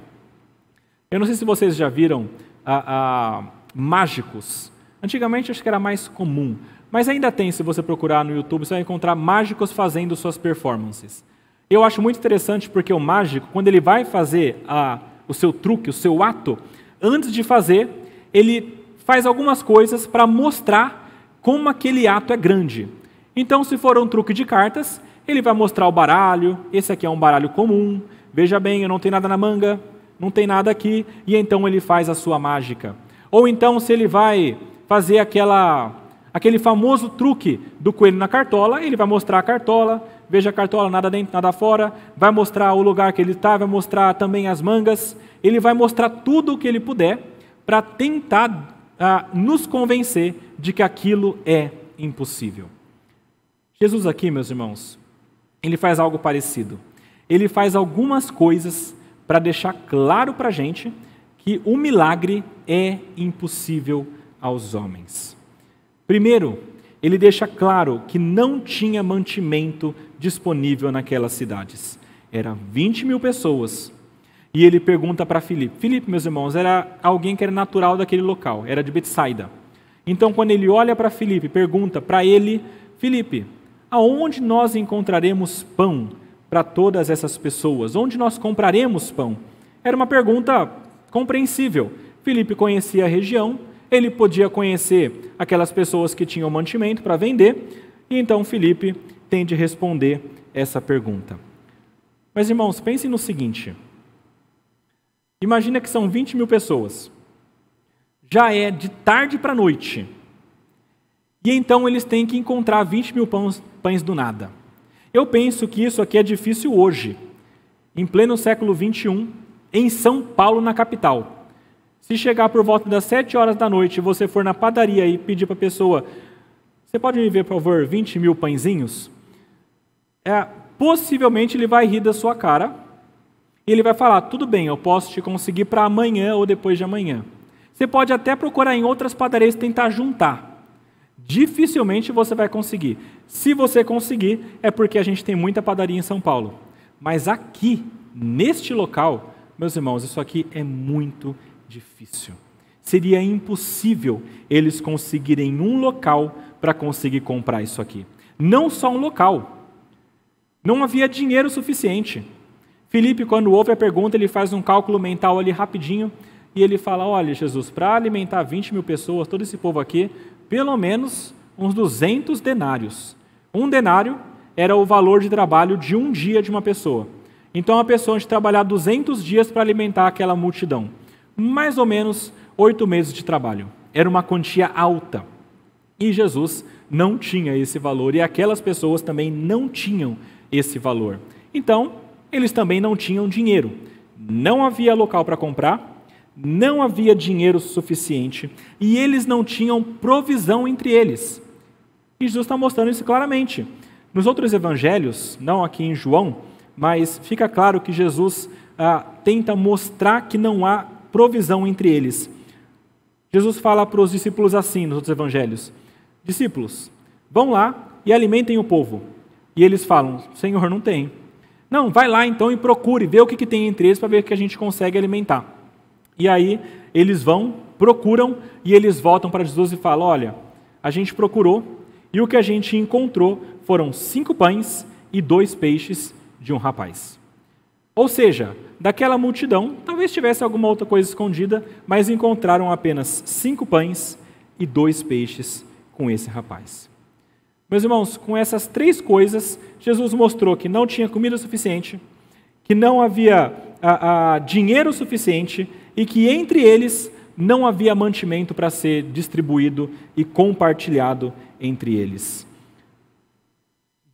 Eu não sei se vocês já viram ah, ah, mágicos. Antigamente acho que era mais comum, mas ainda tem, se você procurar no YouTube, você vai encontrar mágicos fazendo suas performances. Eu acho muito interessante porque o mágico, quando ele vai fazer a, o seu truque, o seu ato, antes de fazer, ele faz algumas coisas para mostrar como aquele ato é grande. Então, se for um truque de cartas, ele vai mostrar o baralho, esse aqui é um baralho comum, veja bem, eu não tenho nada na manga, não tem nada aqui, e então ele faz a sua mágica. Ou então, se ele vai fazer aquela, aquele famoso truque do coelho na cartola, ele vai mostrar a cartola, veja a cartola, nada dentro, nada fora, vai mostrar o lugar que ele está, vai mostrar também as mangas, ele vai mostrar tudo o que ele puder para tentar ah, nos convencer de que aquilo é impossível. Jesus aqui, meus irmãos, ele faz algo parecido. Ele faz algumas coisas para deixar claro para a gente que o milagre é impossível aos homens. Primeiro, ele deixa claro que não tinha mantimento disponível naquelas cidades. Eram 20 mil pessoas. E ele pergunta para Filipe: Filipe, meus irmãos, era alguém que era natural daquele local, era de Betsaida. Então, quando ele olha para Filipe, pergunta para ele: Filipe, aonde nós encontraremos pão para todas essas pessoas? Onde nós compraremos pão? Era uma pergunta compreensível. Felipe conhecia a região, ele podia conhecer aquelas pessoas que tinham mantimento para vender, e então Felipe tem de responder essa pergunta. Mas irmãos, pensem no seguinte: imagina que são 20 mil pessoas, já é de tarde para noite, e então eles têm que encontrar 20 mil pães, pães do nada. Eu penso que isso aqui é difícil hoje, em pleno século 21, em São Paulo, na capital. Se chegar por volta das 7 horas da noite e você for na padaria e pedir para a pessoa, você pode me ver, por favor, 20 mil pãezinhos? É, possivelmente ele vai rir da sua cara e ele vai falar: tudo bem, eu posso te conseguir para amanhã ou depois de amanhã. Você pode até procurar em outras padarias tentar juntar. Dificilmente você vai conseguir. Se você conseguir, é porque a gente tem muita padaria em São Paulo. Mas aqui, neste local, meus irmãos, isso aqui é muito difícil. Seria impossível eles conseguirem um local para conseguir comprar isso aqui. Não só um local. Não havia dinheiro suficiente. Felipe, quando ouve a pergunta, ele faz um cálculo mental ali rapidinho e ele fala: Olha, Jesus, para alimentar 20 mil pessoas, todo esse povo aqui, pelo menos uns 200 denários. Um denário era o valor de trabalho de um dia de uma pessoa. Então a pessoa tinha que trabalhar 200 dias para alimentar aquela multidão. Mais ou menos oito meses de trabalho. Era uma quantia alta. E Jesus não tinha esse valor e aquelas pessoas também não tinham esse valor. Então, eles também não tinham dinheiro. Não havia local para comprar, não havia dinheiro suficiente e eles não tinham provisão entre eles. E Jesus está mostrando isso claramente. Nos outros evangelhos, não aqui em João, mas fica claro que Jesus ah, tenta mostrar que não há provisão entre eles. Jesus fala para os discípulos assim nos outros evangelhos: Discípulos, vão lá e alimentem o povo. E eles falam: Senhor, não tem. Não, vai lá então e procure, vê o que, que tem entre eles para ver o que a gente consegue alimentar. E aí eles vão, procuram e eles voltam para Jesus e falam: Olha, a gente procurou e o que a gente encontrou foram cinco pães e dois peixes de um rapaz. Ou seja, daquela multidão, talvez tivesse alguma outra coisa escondida, mas encontraram apenas cinco pães e dois peixes com esse rapaz. Meus irmãos, com essas três coisas, Jesus mostrou que não tinha comida suficiente, que não havia a, a, dinheiro suficiente e que entre eles não havia mantimento para ser distribuído e compartilhado entre eles.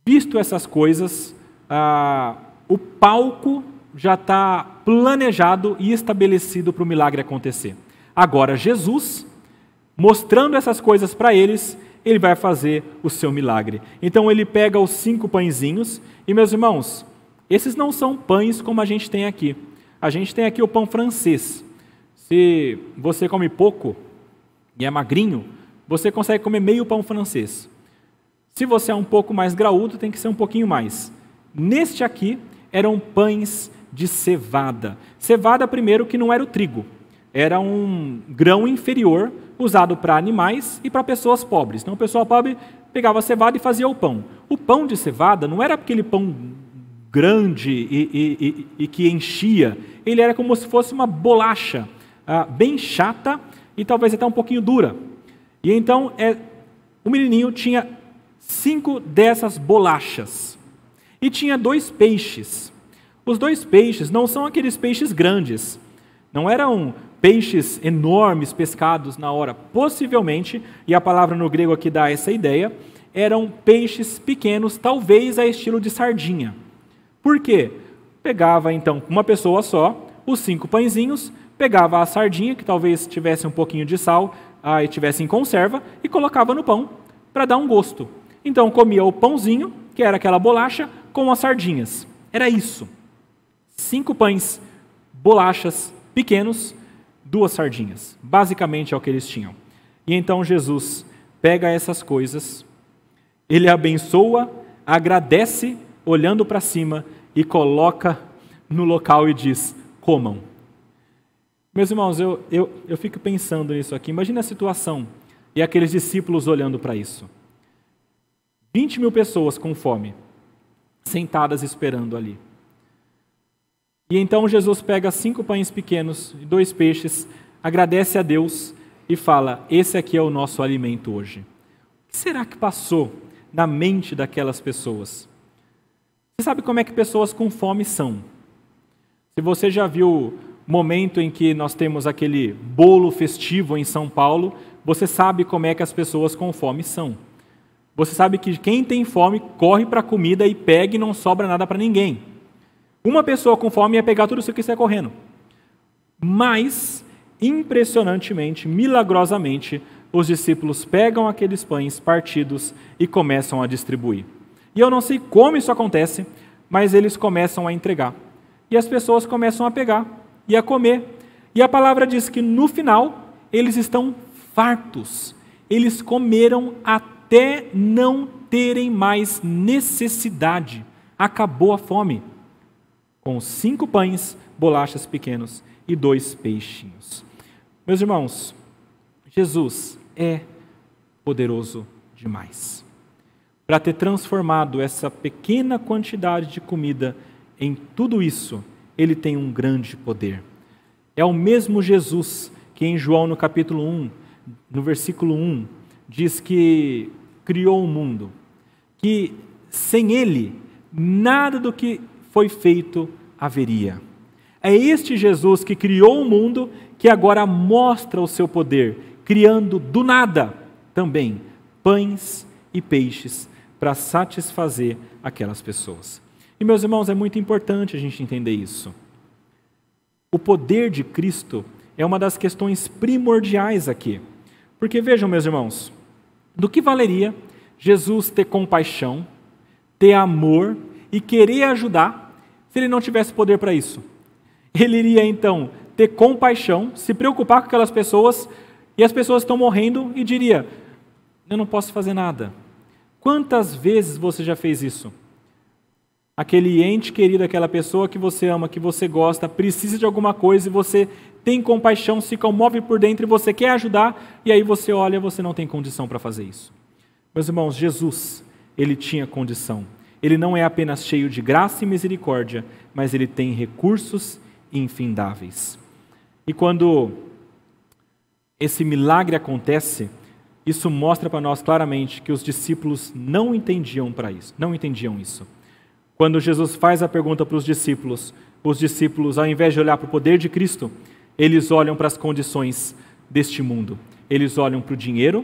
Visto essas coisas, ah, o palco já está planejado e estabelecido para o milagre acontecer. Agora, Jesus, mostrando essas coisas para eles, ele vai fazer o seu milagre. Então, ele pega os cinco pãezinhos, e meus irmãos, esses não são pães como a gente tem aqui. A gente tem aqui o pão francês. Se você come pouco e é magrinho, você consegue comer meio pão francês. Se você é um pouco mais graúdo, tem que ser um pouquinho mais. Neste aqui eram pães de cevada. Cevada, primeiro, que não era o trigo, era um grão inferior usado para animais e para pessoas pobres. Então, a pessoa pobre pegava a cevada e fazia o pão. O pão de cevada não era aquele pão grande e, e, e, e que enchia, ele era como se fosse uma bolacha, ah, bem chata e talvez até um pouquinho dura. E então, é, o menininho tinha cinco dessas bolachas e tinha dois peixes. Os dois peixes não são aqueles peixes grandes, não eram peixes enormes pescados na hora. Possivelmente, e a palavra no grego aqui dá essa ideia, eram peixes pequenos, talvez a estilo de sardinha. Por quê? Pegava então uma pessoa só, os cinco pãezinhos, pegava a sardinha, que talvez tivesse um pouquinho de sal ah, e tivesse em conserva, e colocava no pão para dar um gosto. Então comia o pãozinho, que era aquela bolacha, com as sardinhas. Era isso. Cinco pães, bolachas pequenos, duas sardinhas. Basicamente é o que eles tinham. E então Jesus pega essas coisas, ele abençoa, agradece, olhando para cima, e coloca no local e diz: comam. Meus irmãos, eu, eu, eu fico pensando nisso aqui. Imagina a situação e aqueles discípulos olhando para isso. 20 mil pessoas com fome, sentadas esperando ali. E então Jesus pega cinco pães pequenos e dois peixes, agradece a Deus e fala: Esse aqui é o nosso alimento hoje. O que será que passou na mente daquelas pessoas? Você sabe como é que pessoas com fome são? Se você já viu momento em que nós temos aquele bolo festivo em São Paulo, você sabe como é que as pessoas com fome são. Você sabe que quem tem fome corre para a comida e pega e não sobra nada para ninguém. Uma pessoa com fome ia pegar tudo isso que está correndo. Mas, impressionantemente, milagrosamente, os discípulos pegam aqueles pães partidos e começam a distribuir. E eu não sei como isso acontece, mas eles começam a entregar. E as pessoas começam a pegar e a comer. E a palavra diz que no final eles estão fartos. Eles comeram até não terem mais necessidade. Acabou a fome com cinco pães, bolachas pequenos e dois peixinhos. Meus irmãos, Jesus é poderoso demais para ter transformado essa pequena quantidade de comida em tudo isso. Ele tem um grande poder. É o mesmo Jesus que em João no capítulo 1, no versículo 1, diz que criou o mundo, que sem ele nada do que foi feito haveria. É este Jesus que criou o mundo que agora mostra o seu poder, criando do nada também pães e peixes para satisfazer aquelas pessoas. E meus irmãos, é muito importante a gente entender isso. O poder de Cristo é uma das questões primordiais aqui. Porque vejam, meus irmãos, do que valeria Jesus ter compaixão, ter amor e querer ajudar se ele não tivesse poder para isso? Ele iria então ter compaixão, se preocupar com aquelas pessoas e as pessoas estão morrendo e diria: Eu não posso fazer nada. Quantas vezes você já fez isso? Aquele ente querido, aquela pessoa que você ama, que você gosta, precisa de alguma coisa e você tem compaixão, se comove por dentro e você quer ajudar, e aí você olha você não tem condição para fazer isso. Meus irmãos, Jesus, ele tinha condição. Ele não é apenas cheio de graça e misericórdia, mas ele tem recursos infindáveis. E quando esse milagre acontece, isso mostra para nós claramente que os discípulos não entendiam para isso, não entendiam isso. Quando Jesus faz a pergunta para os discípulos, os discípulos, ao invés de olhar para o poder de Cristo, eles olham para as condições deste mundo. Eles olham para o dinheiro,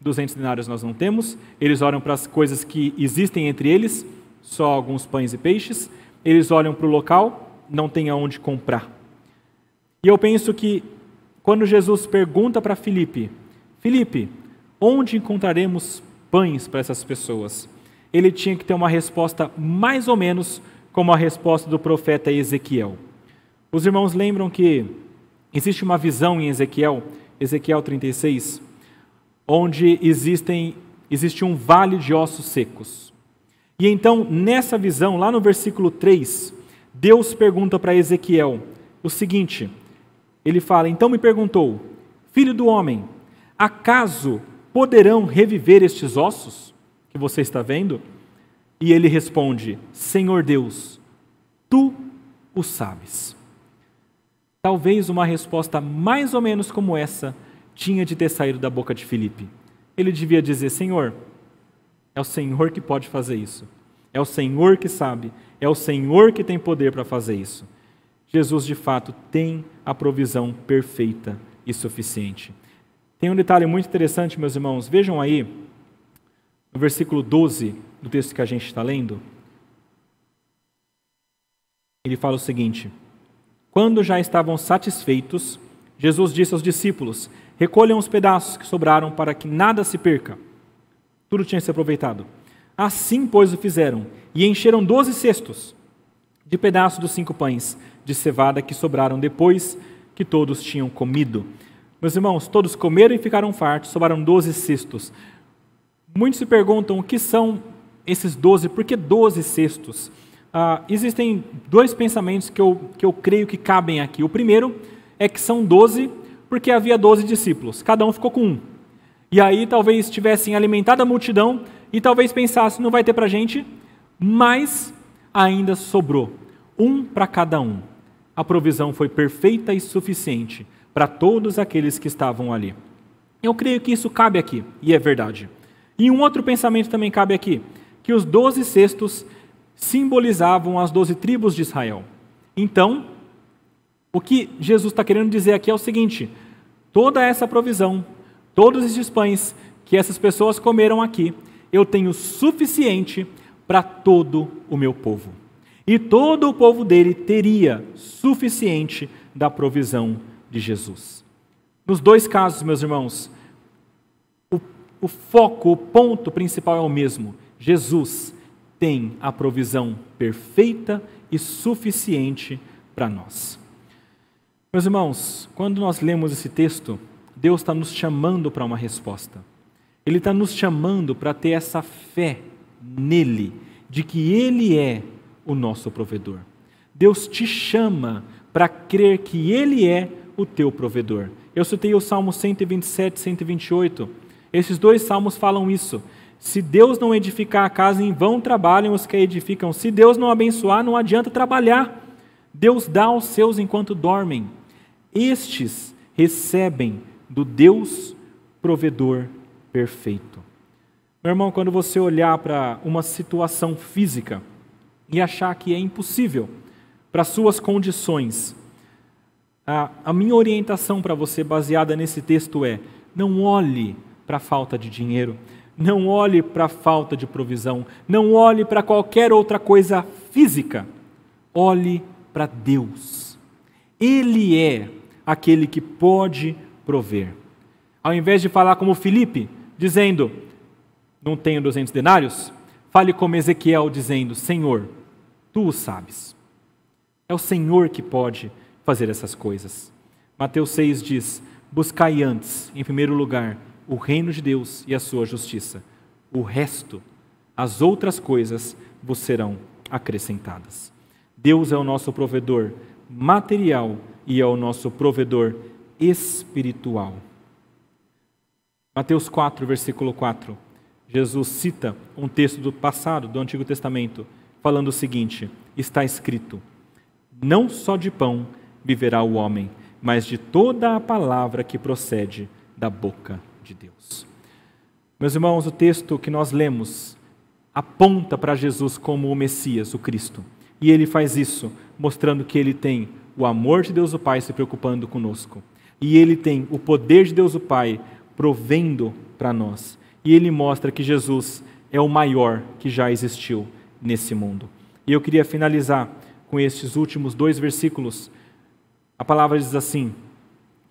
200 denários nós não temos, eles olham para as coisas que existem entre eles, só alguns pães e peixes, eles olham para o local, não tem aonde comprar. E eu penso que quando Jesus pergunta para Filipe, Filipe, onde encontraremos pães para essas pessoas? Ele tinha que ter uma resposta mais ou menos como a resposta do profeta Ezequiel. Os irmãos lembram que existe uma visão em Ezequiel, Ezequiel 36, onde existem, existe um vale de ossos secos. E então, nessa visão, lá no versículo 3, Deus pergunta para Ezequiel o seguinte: ele fala, então me perguntou, filho do homem, acaso poderão reviver estes ossos que você está vendo? E ele responde: Senhor Deus, tu o sabes. Talvez uma resposta mais ou menos como essa tinha de ter saído da boca de Filipe. Ele devia dizer: Senhor, é o Senhor que pode fazer isso. É o Senhor que sabe. É o Senhor que tem poder para fazer isso. Jesus, de fato, tem a provisão perfeita e suficiente. Tem um detalhe muito interessante, meus irmãos. Vejam aí, no versículo 12 do texto que a gente está lendo. Ele fala o seguinte: Quando já estavam satisfeitos, Jesus disse aos discípulos: Recolham os pedaços que sobraram para que nada se perca. Tudo tinha se aproveitado. Assim, pois, o fizeram, e encheram doze cestos de pedaços dos cinco pães de cevada que sobraram depois que todos tinham comido. Meus irmãos, todos comeram e ficaram fartos, sobraram doze cestos. Muitos se perguntam o que são esses doze, por que doze cestos? Ah, existem dois pensamentos que eu, que eu creio que cabem aqui. O primeiro é que são doze porque havia doze discípulos, cada um ficou com um. E aí talvez tivessem alimentado a multidão e talvez pensassem, não vai ter para gente, mas ainda sobrou. Um para cada um. A provisão foi perfeita e suficiente para todos aqueles que estavam ali. Eu creio que isso cabe aqui, e é verdade. E um outro pensamento também cabe aqui, que os doze cestos simbolizavam as doze tribos de Israel. Então, o que Jesus está querendo dizer aqui é o seguinte: toda essa provisão, todos esses pães que essas pessoas comeram aqui, eu tenho suficiente para todo o meu povo. E todo o povo dele teria suficiente da provisão de Jesus. Nos dois casos, meus irmãos, o, foco, o ponto principal é o mesmo. Jesus tem a provisão perfeita e suficiente para nós. Meus irmãos, quando nós lemos esse texto, Deus está nos chamando para uma resposta. Ele está nos chamando para ter essa fé nele, de que Ele é o nosso provedor. Deus te chama para crer que Ele é o teu provedor. Eu citei o Salmo 127, 128. Esses dois salmos falam isso. Se Deus não edificar a casa, em vão trabalham os que a edificam. Se Deus não abençoar, não adianta trabalhar. Deus dá aos seus enquanto dormem. Estes recebem do Deus provedor perfeito. Meu irmão, quando você olhar para uma situação física e achar que é impossível para suas condições, a, a minha orientação para você, baseada nesse texto, é: não olhe para a falta de dinheiro, não olhe para a falta de provisão, não olhe para qualquer outra coisa física, olhe para Deus. Ele é aquele que pode prover. Ao invés de falar como Felipe, dizendo, não tenho 200 denários, fale como Ezequiel, dizendo, Senhor, tu o sabes. É o Senhor que pode fazer essas coisas. Mateus 6 diz: Buscai antes, em primeiro lugar, o reino de Deus e a sua justiça. O resto, as outras coisas, vos serão acrescentadas. Deus é o nosso provedor material e é o nosso provedor espiritual. Mateus 4, versículo 4. Jesus cita um texto do passado, do Antigo Testamento, falando o seguinte: está escrito: Não só de pão viverá o homem, mas de toda a palavra que procede da boca de Deus. Meus irmãos, o texto que nós lemos aponta para Jesus como o Messias, o Cristo. E ele faz isso mostrando que ele tem o amor de Deus o Pai se preocupando conosco. E ele tem o poder de Deus o Pai provendo para nós. E ele mostra que Jesus é o maior que já existiu nesse mundo. E eu queria finalizar com estes últimos dois versículos. A palavra diz assim: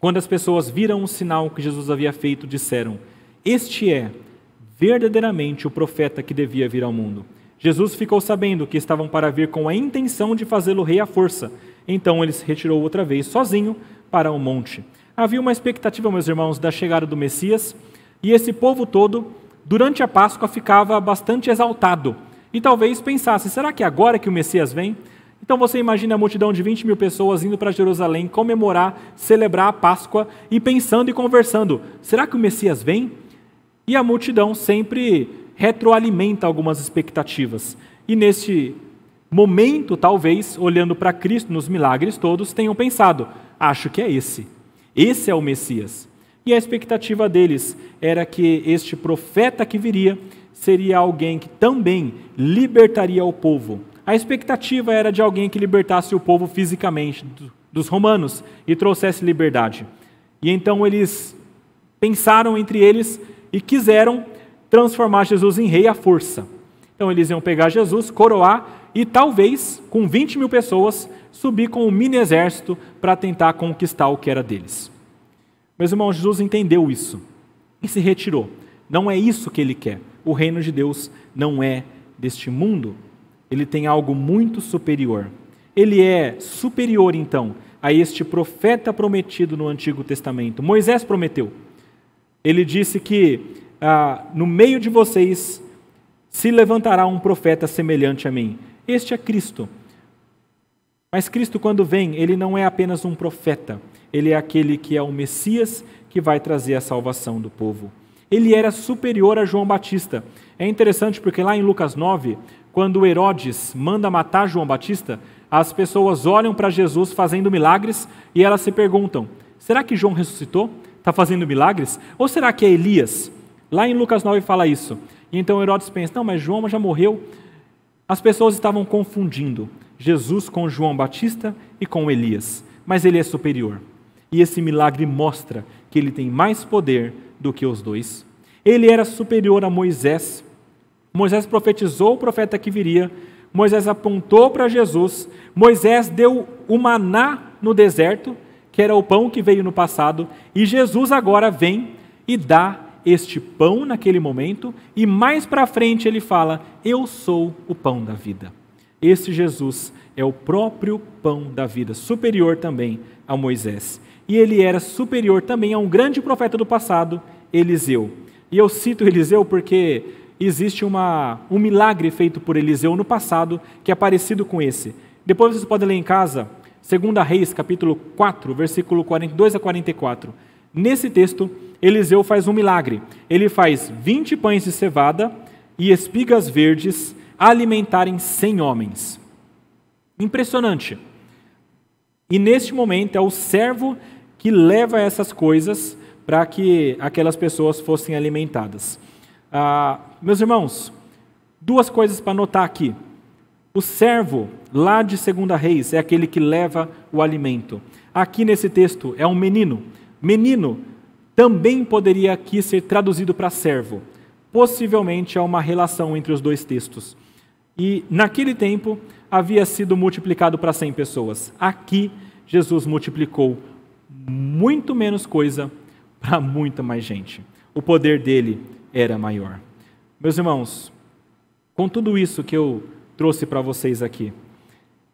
Quando as pessoas viram o sinal que Jesus havia feito, disseram: Este é verdadeiramente o profeta que devia vir ao mundo. Jesus ficou sabendo que estavam para vir com a intenção de fazê-lo rei à força. Então ele se retirou outra vez, sozinho, para o monte. Havia uma expectativa, meus irmãos, da chegada do Messias, e esse povo todo, durante a Páscoa, ficava bastante exaltado. E talvez pensasse: será que é agora que o Messias vem? Então você imagina a multidão de 20 mil pessoas indo para Jerusalém comemorar, celebrar a Páscoa e pensando e conversando: será que o Messias vem? E a multidão sempre retroalimenta algumas expectativas. E neste momento, talvez, olhando para Cristo nos milagres todos, tenham pensado: acho que é esse. Esse é o Messias. E a expectativa deles era que este profeta que viria seria alguém que também libertaria o povo. A expectativa era de alguém que libertasse o povo fisicamente dos romanos e trouxesse liberdade. E então eles pensaram entre eles e quiseram transformar Jesus em rei à força. Então eles iam pegar Jesus, coroar e talvez, com 20 mil pessoas, subir com um mini exército para tentar conquistar o que era deles. Meus irmãos, Jesus entendeu isso e se retirou. Não é isso que ele quer. O reino de Deus não é deste mundo. Ele tem algo muito superior. Ele é superior, então, a este profeta prometido no Antigo Testamento. Moisés prometeu. Ele disse que ah, no meio de vocês se levantará um profeta semelhante a mim. Este é Cristo. Mas Cristo, quando vem, ele não é apenas um profeta, ele é aquele que é o Messias que vai trazer a salvação do povo. Ele era superior a João Batista. É interessante porque lá em Lucas 9, quando Herodes manda matar João Batista, as pessoas olham para Jesus fazendo milagres e elas se perguntam: será que João ressuscitou? Está fazendo milagres? Ou será que é Elias? Lá em Lucas 9 fala isso. E então Herodes pensa: não, mas João já morreu. As pessoas estavam confundindo Jesus com João Batista e com Elias, mas ele é superior. E esse milagre mostra que ele tem mais poder do que os dois. Ele era superior a Moisés. Moisés profetizou o profeta que viria. Moisés apontou para Jesus. Moisés deu o maná no deserto, que era o pão que veio no passado. E Jesus agora vem e dá este pão naquele momento, e mais para frente ele fala: Eu sou o pão da vida. Esse Jesus é o próprio pão da vida, superior também a Moisés. E ele era superior também a um grande profeta do passado, Eliseu. E eu cito Eliseu porque existe uma, um milagre feito por Eliseu no passado que é parecido com esse. Depois vocês podem ler em casa, 2 Reis, capítulo 4, versículo 42 a 44. Nesse texto, Eliseu faz um milagre. Ele faz 20 pães de cevada e espigas verdes alimentarem 100 homens. Impressionante. E neste momento é o servo que leva essas coisas para que aquelas pessoas fossem alimentadas. Ah, meus irmãos, duas coisas para notar aqui. O servo, lá de Segunda Reis, é aquele que leva o alimento. Aqui nesse texto é um menino. Menino também poderia aqui ser traduzido para servo. Possivelmente há uma relação entre os dois textos. E naquele tempo havia sido multiplicado para 100 pessoas. Aqui Jesus multiplicou muito menos coisa para muita mais gente. O poder dele era maior. Meus irmãos, com tudo isso que eu trouxe para vocês aqui,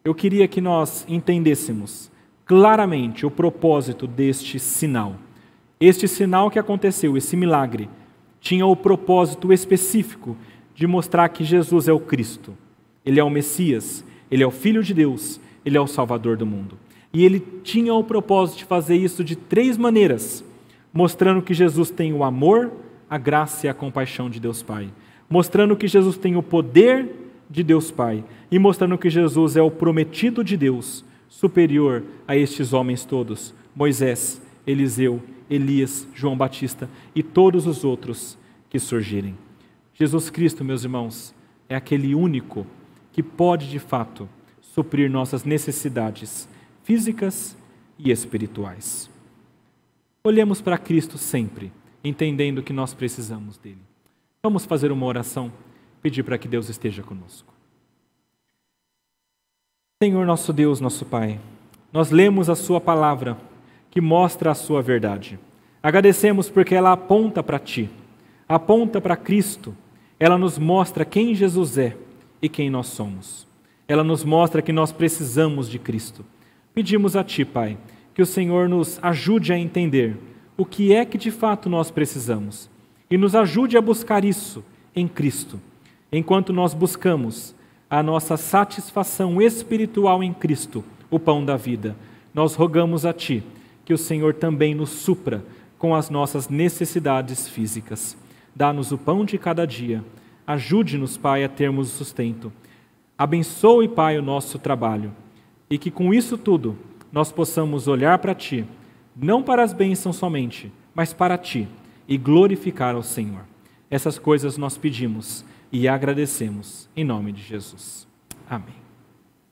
eu queria que nós entendêssemos claramente o propósito deste sinal. Este sinal que aconteceu, esse milagre, tinha o propósito específico de mostrar que Jesus é o Cristo. Ele é o Messias, ele é o Filho de Deus, ele é o Salvador do mundo. E ele tinha o propósito de fazer isso de três maneiras: mostrando que Jesus tem o amor, a graça e a compaixão de Deus Pai, mostrando que Jesus tem o poder de Deus Pai e mostrando que Jesus é o prometido de Deus, superior a estes homens todos: Moisés, Eliseu Elias, João Batista e todos os outros que surgirem. Jesus Cristo, meus irmãos, é aquele único que pode de fato suprir nossas necessidades físicas e espirituais. Olhemos para Cristo sempre, entendendo que nós precisamos dele. Vamos fazer uma oração, pedir para que Deus esteja conosco. Senhor nosso Deus, nosso Pai, nós lemos a Sua palavra que mostra a Sua verdade. Agradecemos porque ela aponta para Ti, aponta para Cristo, ela nos mostra quem Jesus é e quem nós somos. Ela nos mostra que nós precisamos de Cristo. Pedimos a Ti, Pai, que o Senhor nos ajude a entender o que é que de fato nós precisamos e nos ajude a buscar isso em Cristo, enquanto nós buscamos a nossa satisfação espiritual em Cristo, o pão da vida. Nós rogamos a Ti que o Senhor também nos supra com as nossas necessidades físicas. Dá-nos o pão de cada dia. Ajude-nos, Pai, a termos sustento. Abençoe, Pai, o nosso trabalho e que com isso tudo nós possamos olhar para Ti, não para as bênçãos somente, mas para Ti e glorificar ao Senhor. Essas coisas nós pedimos e agradecemos em nome de Jesus. Amém.